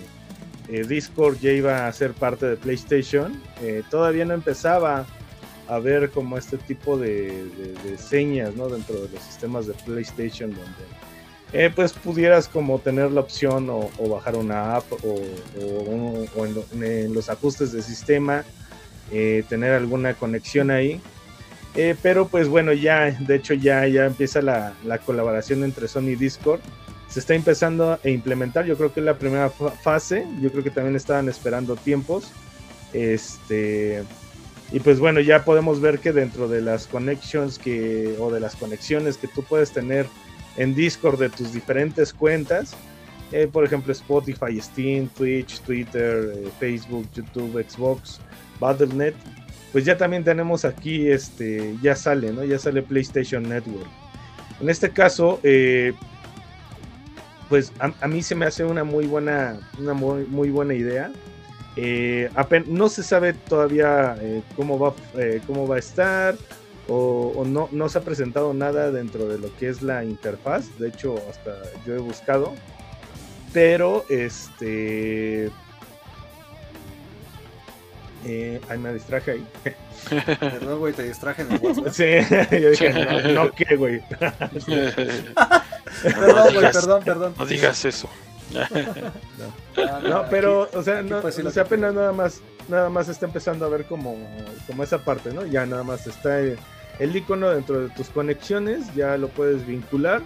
[SPEAKER 3] eh, Discord ya iba a ser parte de PlayStation. Eh, todavía no empezaba a, ver como este tipo de, señas ¿no? dentro de los sistemas de PlayStation donde eh, pues pudieras como tener la opción o, bajar una app o, en, los ajustes de sistema eh, tener alguna conexión ahí. Eh, pero pues bueno, ya de hecho ya, ya empieza la, la, colaboración entre Sony y Discord. Se está empezando a implementar, yo creo que es la primera fase, yo creo que también estaban esperando tiempos. Este, y pues bueno, ya podemos ver que dentro de las connections que, o de las conexiones que tú puedes tener en Discord de tus diferentes cuentas, eh, por ejemplo Spotify, Steam, Twitch, Twitter, eh, Facebook, YouTube, Xbox, Battle.net, pues ya también tenemos aquí, este, ya sale, ¿no? Ya sale PlayStation Network. En este caso, eh, pues a, mí se me hace una muy buena, una muy, muy buena idea. no se sabe todavía cómo, va, cómo va a estar o, no, no se ha presentado nada dentro de lo que es la interfaz. De hecho, hasta yo he buscado. Pero, este... Eh, ay, me distraje ahí.
[SPEAKER 1] Perdón, güey, te distraje en el WhatsApp.
[SPEAKER 3] Sí, [laughs] yo dije, no, no ¿qué, güey? [laughs]
[SPEAKER 1] perdón, güey, perdón, perdón.
[SPEAKER 2] No digas eso.
[SPEAKER 3] no, no, pero, o sea, no, o sea, apenas nada más, nada más está empezando a ver como, como esa parte, ¿no? Ya nada más está el icono dentro de tus conexiones, ya lo puedes vincular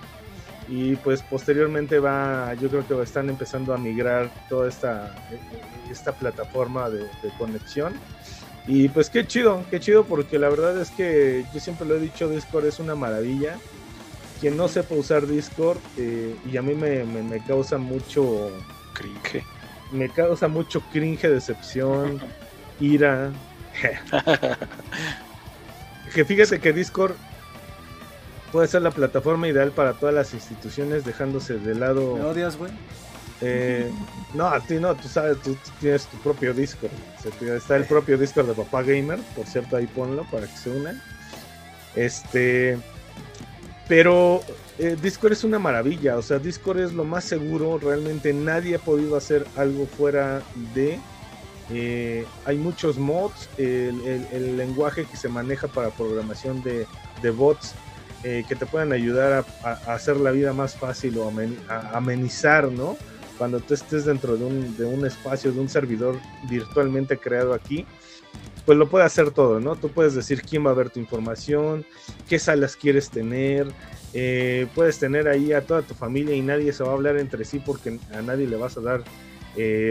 [SPEAKER 3] y pues posteriormente va, yo creo que están empezando a migrar toda esta, esta plataforma de, conexión. Y pues qué chido, qué chido porque la verdad es que yo siempre lo he dicho, Discord es una maravilla. Quien no sepa usar Discord eh, y a mí me, me, causa mucho
[SPEAKER 2] cringe.
[SPEAKER 3] Me causa mucho cringe, decepción, [laughs] ira. que fíjate que Discord puede ser la plataforma ideal para todas las instituciones, dejándose de lado.
[SPEAKER 1] ¿Me odias, güey?
[SPEAKER 3] Eh, no, a ti no, tú sabes, tú, tienes tu propio Discord. está el propio Discord de Papá Gamer, por cierto, ahí ponlo para que se unan. Este. Pero eh, Discord es una maravilla, o sea, Discord es lo más seguro, realmente nadie ha podido hacer algo fuera de eh, hay muchos mods, el, lenguaje que se maneja para programación de, bots eh, que te pueden ayudar a, hacer la vida más fácil o a amenizar, ¿no? Cuando tú estés dentro de un, espacio, de un servidor virtualmente creado aquí, pues lo puede hacer todo, ¿no? Tú puedes decir quién va a ver tu información, qué salas quieres tener, eh, puedes tener ahí a toda tu familia y nadie se va a hablar entre sí porque a nadie le vas a dar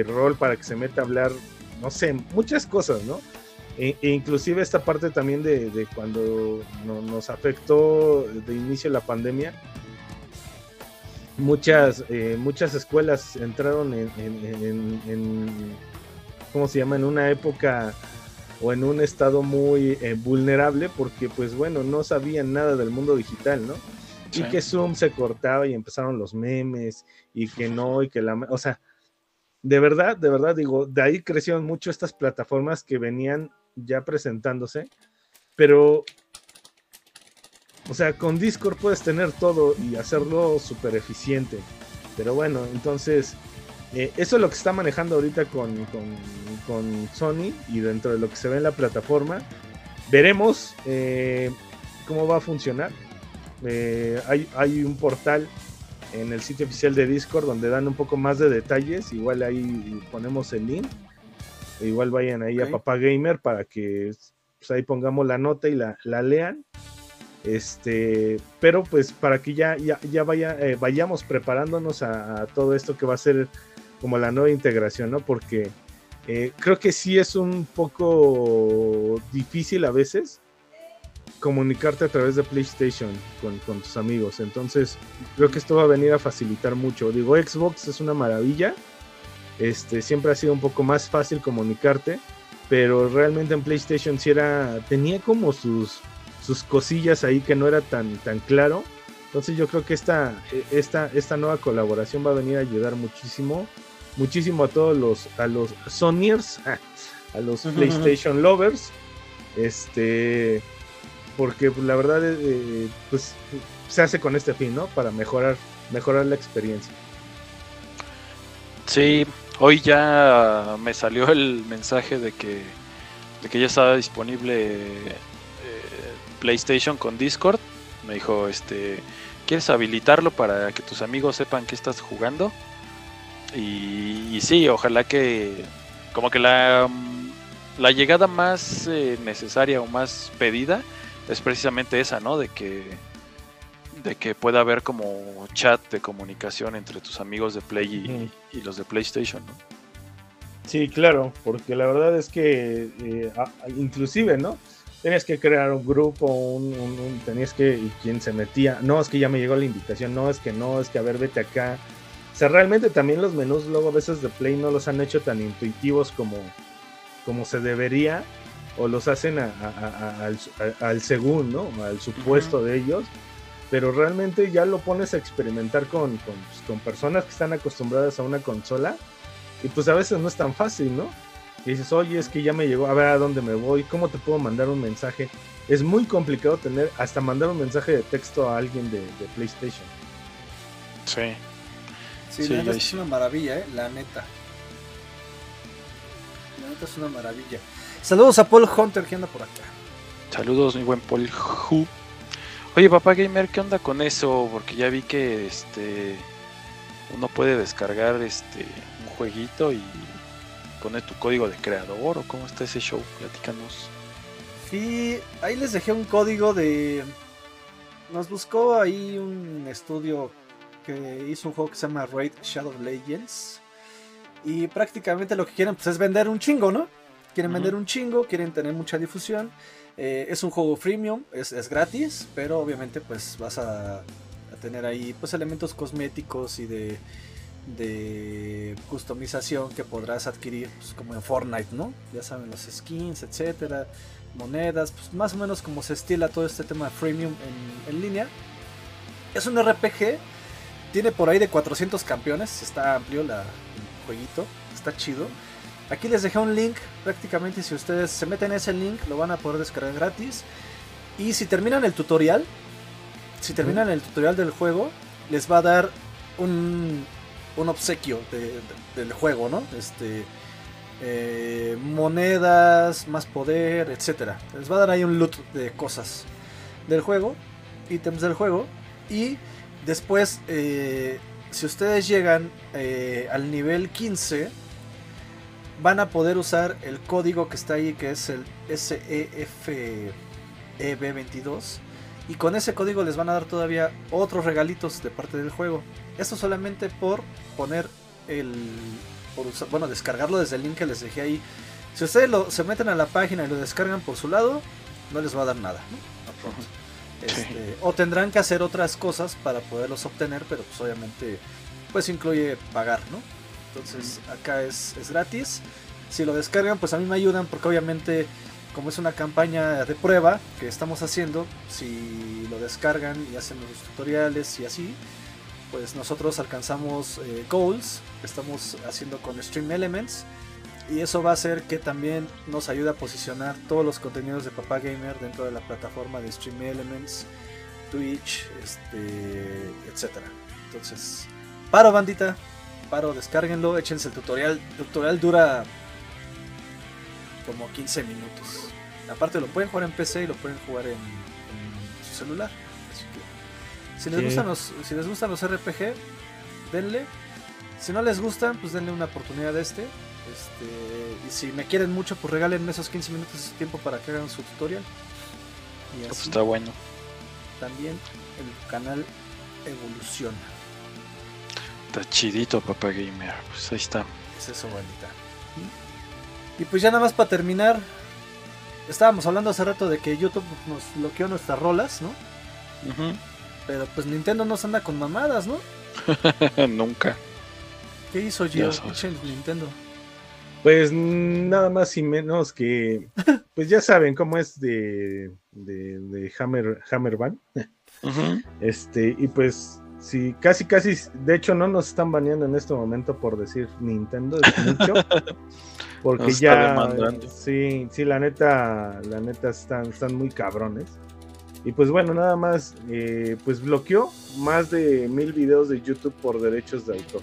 [SPEAKER 3] rol para que se meta a hablar no sé, muchas cosas, ¿no? E, e inclusive esta parte también de, cuando nos afectó de inicio la pandemia, muchas, eh, muchas escuelas entraron en, ¿cómo se llama? En una época o en un estado muy eh, vulnerable porque pues bueno, no sabían nada del mundo digital, ¿no? Y que Zoom se cortaba y empezaron los memes y que no, y que la... O sea, de verdad, de verdad, digo, de ahí crecieron mucho estas plataformas que venían ya presentándose, pero, o sea, con Discord puedes tener todo y hacerlo súper eficiente. Pero bueno, entonces, eh, eso es lo que está manejando ahorita con, con, Sony y dentro de lo que se ve en la plataforma. Veremos eh, cómo va a funcionar. Eh, hay, hay un portal en el sitio oficial de Discord donde dan un poco más de detalles. Igual ahí ponemos el link. Igual vayan ahí a Papá Gamer para que pues, ahí pongamos la nota y la, lean. Este, pero pues para que ya, ya, vaya, eh, vayamos preparándonos a, todo esto que va a ser como la nueva integración, ¿no? Porque eh, creo que sí es un poco difícil a veces comunicarte a través de PlayStation con, tus amigos. Entonces, creo que esto va a venir a facilitar mucho. Digo, Xbox es una maravilla. Este, siempre ha sido un poco más fácil comunicarte. Pero realmente en PlayStation sí era. tenía como sus, sus cosillas ahí que no era tan, tan claro. Entonces yo creo que esta, esta, esta nueva colaboración va a venir a ayudar muchísimo. Muchísimo a todos los, a los Sonyers, [laughs] a los PlayStation lovers. Este porque pues, la verdad eh, pues se hace con este fin, ¿no? Para mejorar, mejorar la experiencia.
[SPEAKER 2] Sí, hoy ya me salió el mensaje de que, de que ya estaba disponible PlayStation con Discord. Me dijo, este, ¿quieres habilitarlo para que tus amigos sepan que estás jugando? Y, y sí, ojalá que como que la, la llegada más eh, necesaria o más pedida es precisamente esa, ¿no? De que de que pueda haber como chat de comunicación entre tus amigos de Play y, y los de PlayStation, ¿no?
[SPEAKER 3] Sí, claro, porque la verdad es que eh, inclusive, ¿no? Tenías que crear un grupo, un, un- un- tenías que, y quien se metía, no, es que ya me llegó la invitación, no, es que no, es que a ver, vete acá. O sea, realmente también los menús luego a veces de Play no los han hecho tan intuitivos como, como se debería, o los hacen a- a- a- al, al según, ¿no? Al supuesto de ellos. Pero realmente ya lo pones a experimentar con, con, pues, con personas que están acostumbradas a una consola. Y pues a veces no es tan fácil, ¿no? Y dices, oye, es que ya me llegó, a ver a dónde me voy, ¿cómo te puedo mandar un mensaje? Es muy complicado tener, hasta mandar un mensaje de texto a alguien de, de PlayStation.
[SPEAKER 2] Sí.
[SPEAKER 1] Sí,
[SPEAKER 2] Sí,
[SPEAKER 1] la neta es una maravilla, ¿eh? La neta. La neta es una maravilla. Saludos a Paul Hunter que anda por acá.
[SPEAKER 2] Saludos, mi buen Paul Hu. Oye, papá gamer, ¿qué onda con eso? Porque ya vi que este uno puede descargar este un jueguito y pone tu código de creador o cómo está ese show, platícanos.
[SPEAKER 1] Sí, ahí les dejé un código de. Nos buscó ahí un estudio que hizo un juego que se llama Raid Shadow Legends. Y prácticamente lo que quieren pues, es vender un chingo, ¿no? Quieren vender un chingo, quieren tener mucha difusión. Eh, es un juego freemium, es, es gratis, pero obviamente pues vas a, a tener ahí pues elementos cosméticos y de, de customización que podrás adquirir pues, como en Fortnite, ¿no? Ya saben, los skins, etcétera, monedas, pues más o menos como se estila todo este tema freemium en, en línea. Es un RPG, tiene por ahí de 400 campeones, está amplio la, el jueguito, está chido. Aquí les dejé un link, prácticamente si ustedes se meten en ese link lo van a poder descargar gratis. Y si terminan el tutorial, si terminan el tutorial del juego, les va a dar un, un obsequio de- de- del juego, ¿no? Este, eh, monedas, más poder, etcétera. Les va a dar ahí un loot de cosas del juego, ítems del juego. Y después, eh, si ustedes llegan eh, al nivel 15, van a poder usar el código que está ahí, que es el SEFEB22. Y con ese código les van a dar todavía otros regalitos de parte del juego. Esto solamente por poner el. Por usar- bueno, descargarlo desde el link que les dejé ahí. Si ustedes lo- se meten a la página y lo descargan por su lado, no les va a dar nada. ¿no? Este, o tendrán que hacer otras cosas para poderlos obtener, pero pues obviamente pues incluye pagar, ¿no? Entonces acá es, es gratis. Si lo descargan, pues a mí me ayudan porque obviamente como es una campaña de prueba que estamos haciendo, si lo descargan y hacen los tutoriales y así, pues nosotros alcanzamos eh, goals que estamos haciendo con Stream Elements y eso va a hacer que también nos ayude a posicionar todos los contenidos de Papá Gamer dentro de la plataforma de Stream Elements, Twitch, este, etcétera. Entonces, paro bandita, paro, descárguenlo, échense el tutorial. El tutorial dura como 15 minutos. Aparte lo pueden jugar en PC y lo pueden jugar en, en su celular. Así que si les
[SPEAKER 3] Sí.
[SPEAKER 1] gustan los si les gustan los RPG, denle. Si no les gustan, pues denle una oportunidad a este. Este, y si me quieren mucho, pues regalen esos 15 minutos de su tiempo para que hagan su tutorial. Y
[SPEAKER 2] Pues
[SPEAKER 1] así
[SPEAKER 2] está bueno.
[SPEAKER 1] también el canal evoluciona.
[SPEAKER 2] Está chidito, papá gamer. Pues ahí está.
[SPEAKER 1] Es eso, bandita. Y pues ya nada más para terminar. Estábamos hablando hace rato de que YouTube nos bloqueó nuestras rolas, ¿no?
[SPEAKER 2] Ujú.
[SPEAKER 1] Pero pues Nintendo nos anda con mamadas, ¿no? [laughs]
[SPEAKER 2] Nunca.
[SPEAKER 1] ¿Qué hizo. Pinche Nintendo.
[SPEAKER 3] Pues nada más y menos que, [laughs] pues ya saben cómo es de, de, de Hammer, Hammer Band.
[SPEAKER 2] Ujú.
[SPEAKER 3] Este, y pues sí, casi, casi, de hecho no nos están baneando en este momento por decir Nintendo, es mucho. [laughs] Porque
[SPEAKER 2] Nos
[SPEAKER 3] ya, sí, sí, la neta, la neta están, están muy cabrones. Y pues bueno, nada más, eh, pues bloqueó más de mil videos de YouTube por derechos de autor.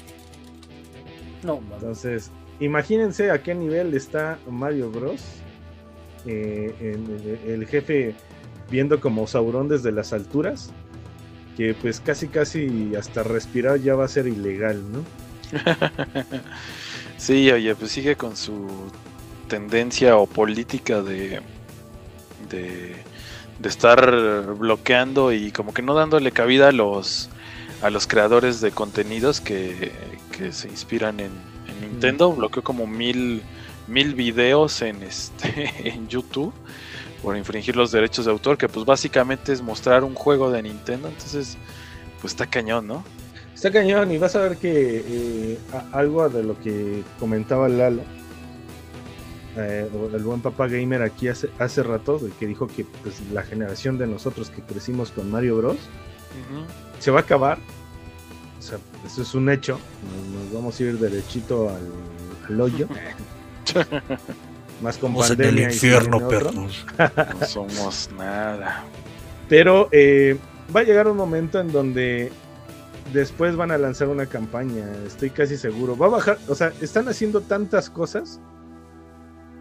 [SPEAKER 1] No, mames.
[SPEAKER 3] Entonces, imagínense a qué nivel está Mario Bros. Eh, en- el, el jefe viendo como Sauron desde las alturas, que pues casi casi hasta respirar ya va a ser ilegal, ¿no? [laughs]
[SPEAKER 2] sí, oye, pues sigue con su tendencia o política de, de, de estar bloqueando y como que no dándole cabida a los a los creadores de contenidos que, que se inspiran en, en Nintendo. Bloqueó como mil, mil videos en este [laughs] en YouTube por infringir los derechos de autor, que pues básicamente es mostrar un juego de Nintendo, entonces pues está cañón, ¿no?
[SPEAKER 3] Está cañón y vas a ver que eh, algo de lo que comentaba Lalo, eh, el buen papá gamer aquí hace, hace rato, que dijo que pues, la generación de nosotros que crecimos con Mario Bros. Se va a acabar. O sea, eso es un hecho. Nos, nos vamos a ir derechito al, al hoyo. [laughs] Más con
[SPEAKER 4] en el
[SPEAKER 3] pandemia y
[SPEAKER 4] infierno, perros. [laughs]
[SPEAKER 2] No somos nada.
[SPEAKER 3] Pero eh, va a llegar un momento en donde después van a lanzar una campaña, estoy casi seguro. Va a bajar, o sea, están haciendo tantas cosas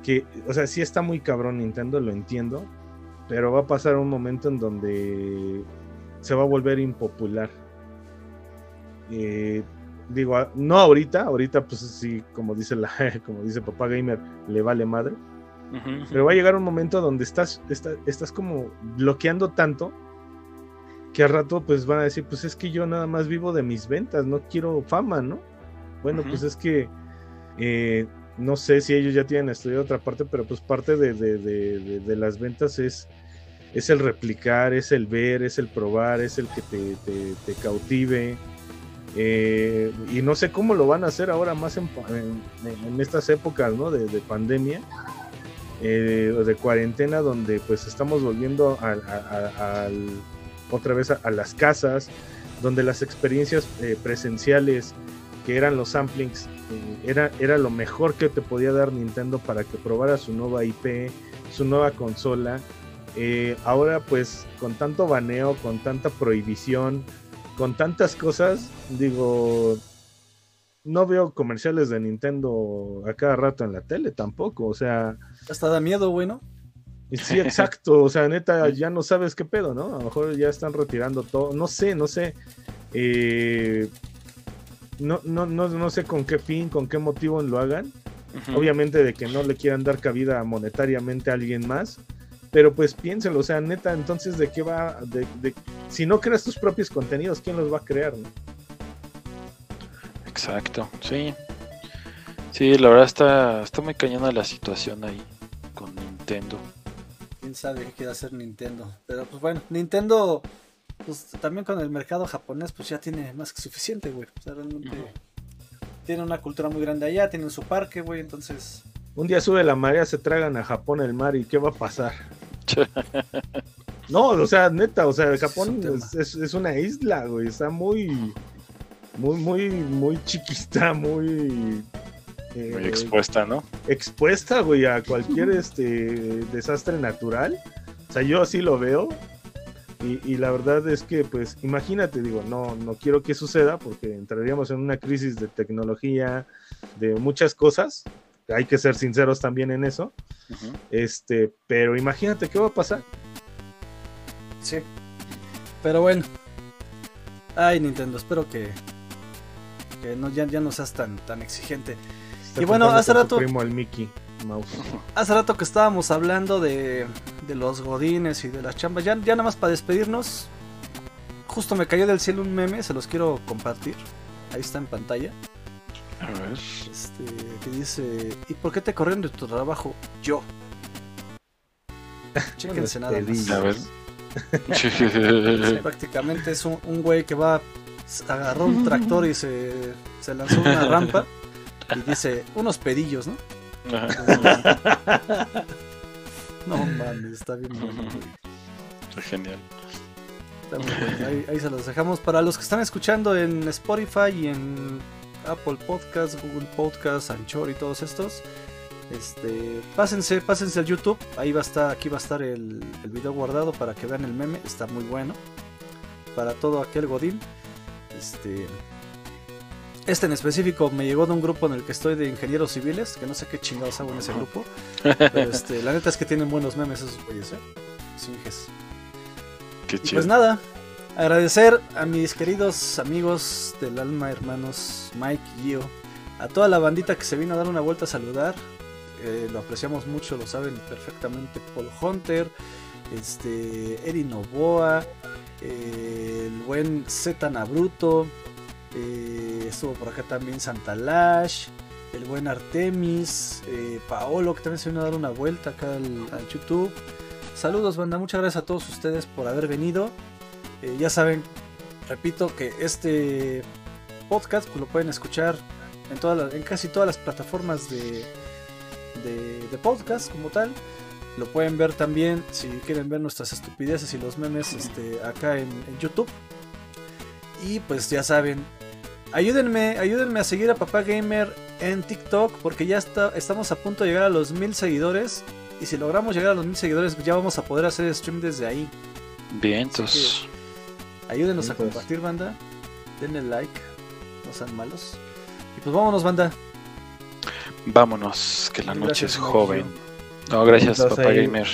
[SPEAKER 3] que, o sea, sí está muy cabrón Nintendo, lo entiendo, pero va a pasar un momento en donde se va a volver impopular. Eh, digo, a- no ahorita, ahorita pues sí, como dice la, [laughs] como dice papá gamer, le vale madre. Pero va a llegar un momento donde estás, está- estás como bloqueando tanto que al rato pues van a decir, pues es que yo nada más vivo de mis ventas, no quiero fama, ¿no? Bueno, pues es que eh, no sé si ellos ya tienen estudiado otra parte, pero pues parte de, de- de- de- de las ventas es, es el replicar, es el ver, es el probar, es el que te, te- te cautive. Eh, y no sé cómo lo van a hacer ahora más en, estas épocas ¿no? de, de pandemia eh, o de cuarentena donde pues estamos volviendo a- a- otra vez a, las casas donde las experiencias eh, presenciales que eran los samplings eh, era, era lo mejor que te podía dar Nintendo para que probara su nueva IP su nueva consola ahora pues con tanto baneo con tanta prohibición con tantas cosas digo no veo comerciales de Nintendo a cada rato en la tele tampoco o sea
[SPEAKER 1] Hasta da miedo, güey, ¿no?
[SPEAKER 3] Sí, exacto. O sea, neta, [laughs] ya no sabes qué pedo, ¿no? A lo mejor ya están retirando todo. No sé, no sé. Eh, no, no, no, no sé con qué fin, con qué motivo lo hagan. Obviamente de que no le quieran dar cabida monetariamente a alguien más. Pero pues piénselo, o sea, neta, entonces de qué va, de, de- si no creas tus propios contenidos, ¿quién los va a crear? no?
[SPEAKER 2] Exacto, sí. Sí, la verdad está, está muy cañona la situación ahí con Nintendo.
[SPEAKER 1] Quién sabe qué quiere hacer Nintendo. Pero pues bueno, Nintendo, pues también con el mercado japonés, pues ya tiene más que suficiente, güey. O sea, realmente tiene una cultura muy grande allá, tienen su parque, güey. Entonces,
[SPEAKER 3] Un día sube la marea, se tragan a Japón el mar y ¿qué va a pasar? [laughs] No, o sea, neta, o sea, Japón es, es- es una isla, güey, está muy, muy, muy, muy chiquita, muy, eh,
[SPEAKER 2] Muy expuesta, ¿no?
[SPEAKER 3] expuesta, güey, a cualquier [laughs] este desastre natural. O sea, yo así lo veo. Y, y la verdad es que, pues, imagínate, digo, no, no quiero que suceda porque entraríamos en una crisis de tecnología, de muchas cosas. Hay que ser sinceros también en eso. Este, pero imagínate qué va a pasar.
[SPEAKER 1] sí. Pero bueno. Ay, Nintendo, espero que, que no, ya, ya no seas tan, tan exigente.
[SPEAKER 3] Está
[SPEAKER 1] Y bueno, hace rato-
[SPEAKER 3] primo el Mickey Mouse. [laughs]
[SPEAKER 1] Hace rato que estábamos hablando de, de los godines y de las chambas, ya, ya nada más para despedirnos, justo me cayó del cielo un meme, se los quiero compartir. Ahí está en pantalla.
[SPEAKER 2] A ver.
[SPEAKER 1] Este, que dice, ¿y por qué te corrieron de tu trabajo? Yo. [laughs] Chéquense nada más.
[SPEAKER 3] pedillo.
[SPEAKER 2] A ver.
[SPEAKER 1] Sí, [laughs] prácticamente es un, un güey que va, agarró un tractor y se, se lanzó una [laughs] rampa y dice, unos pedillos, ¿no?
[SPEAKER 2] Ajá.
[SPEAKER 1] No mames, está bien bueno.
[SPEAKER 2] Está genial.
[SPEAKER 1] Está muy bueno. Ahí, ahí se los dejamos. Para los que están escuchando en Spotify y en Apple Podcasts, Google Podcasts, Anchor y todos estos, este, pásense, pásense al YouTube. Ahí va a estar, aquí va a estar el, el video guardado para que vean el meme. Está muy bueno. Para todo aquel godín. Este, este en específico me llegó de un grupo en el que estoy de ingenieros civiles, que no sé qué chingados hago en ese grupo. Pero este, la neta es que tienen buenos memes esos güeyes, ¿eh? Singes.
[SPEAKER 2] Qué chido.
[SPEAKER 1] pues nada, agradecer a mis queridos amigos del alma, hermanos Mike y Gio, a toda la bandita que se vino a dar una vuelta a saludar. eh, lo apreciamos mucho, lo saben perfectamente Paul Hunter, este, Erin Novoa, eh, el buen Z Nabruto, eh, estuvo por acá también Santa Lash, el buen Artemis, eh, Paolo que también se vino a dar una vuelta acá al YouTube. Saludos banda, muchas gracias a todos ustedes por haber venido. Eh, ya saben, repito que este podcast pues, lo pueden escuchar en, todas las- en casi todas las plataformas de, de, de podcast como tal. Lo pueden ver también si quieren ver nuestras estupideces y los memes este, acá en, en YouTube. Y pues ya saben, ayúdenme, ayúdenme a seguir a Papá Gamer en TikTok porque ya está, estamos a punto de llegar a los mil seguidores. Y si logramos llegar a los mil seguidores, ya vamos a poder hacer stream desde ahí.
[SPEAKER 2] Bien, entonces.
[SPEAKER 1] Ayúdenos a
[SPEAKER 3] Entonces-
[SPEAKER 1] compartir, banda. Denle like. No sean malos. Y pues vámonos, banda.
[SPEAKER 2] Vámonos, que la
[SPEAKER 1] Gracias,
[SPEAKER 2] noche es joven. No, gracias, papá
[SPEAKER 3] ahí-
[SPEAKER 2] gamer.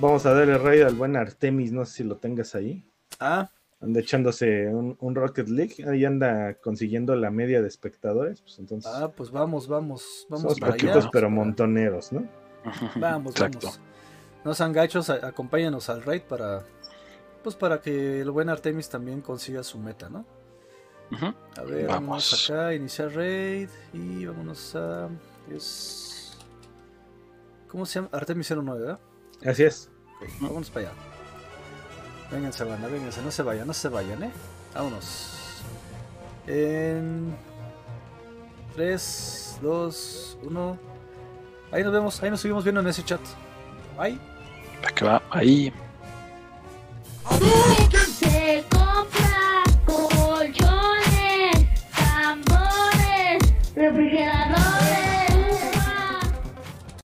[SPEAKER 3] Vamos a darle raid al buen Artemis, no sé si lo tengas ahí.
[SPEAKER 1] Ah,
[SPEAKER 3] Anda echándose un, un Rocket League, ahí anda consiguiendo la media de espectadores, pues entonces
[SPEAKER 1] ah, pues vamos, vamos. Vamos
[SPEAKER 3] somos
[SPEAKER 1] para
[SPEAKER 3] poquitos
[SPEAKER 1] allá.
[SPEAKER 3] pero montoneros, ¿no?
[SPEAKER 1] Vamos,
[SPEAKER 2] Exacto.
[SPEAKER 1] vamos. No sean gachos, acompáñanos al raid para. Pues para que el buen Artemis también consiga su meta, ¿no? A ver,
[SPEAKER 2] Vamos.
[SPEAKER 1] vamos acá, iniciar raid y vámonos a. Es... ¿Cómo se llama? Artemis 09, ¿verdad?
[SPEAKER 3] Así es.
[SPEAKER 1] Vámonos para allá. Vénganse, banda, vénganse, no se vayan, no se vayan, ¿eh? Vámonos. En 3, 2, 1. Ahí nos vemos, ahí nos seguimos viendo en ese chat. Bye.
[SPEAKER 2] Que va, ahí.
[SPEAKER 4] Se compra colchones, tambores, refrigeradores.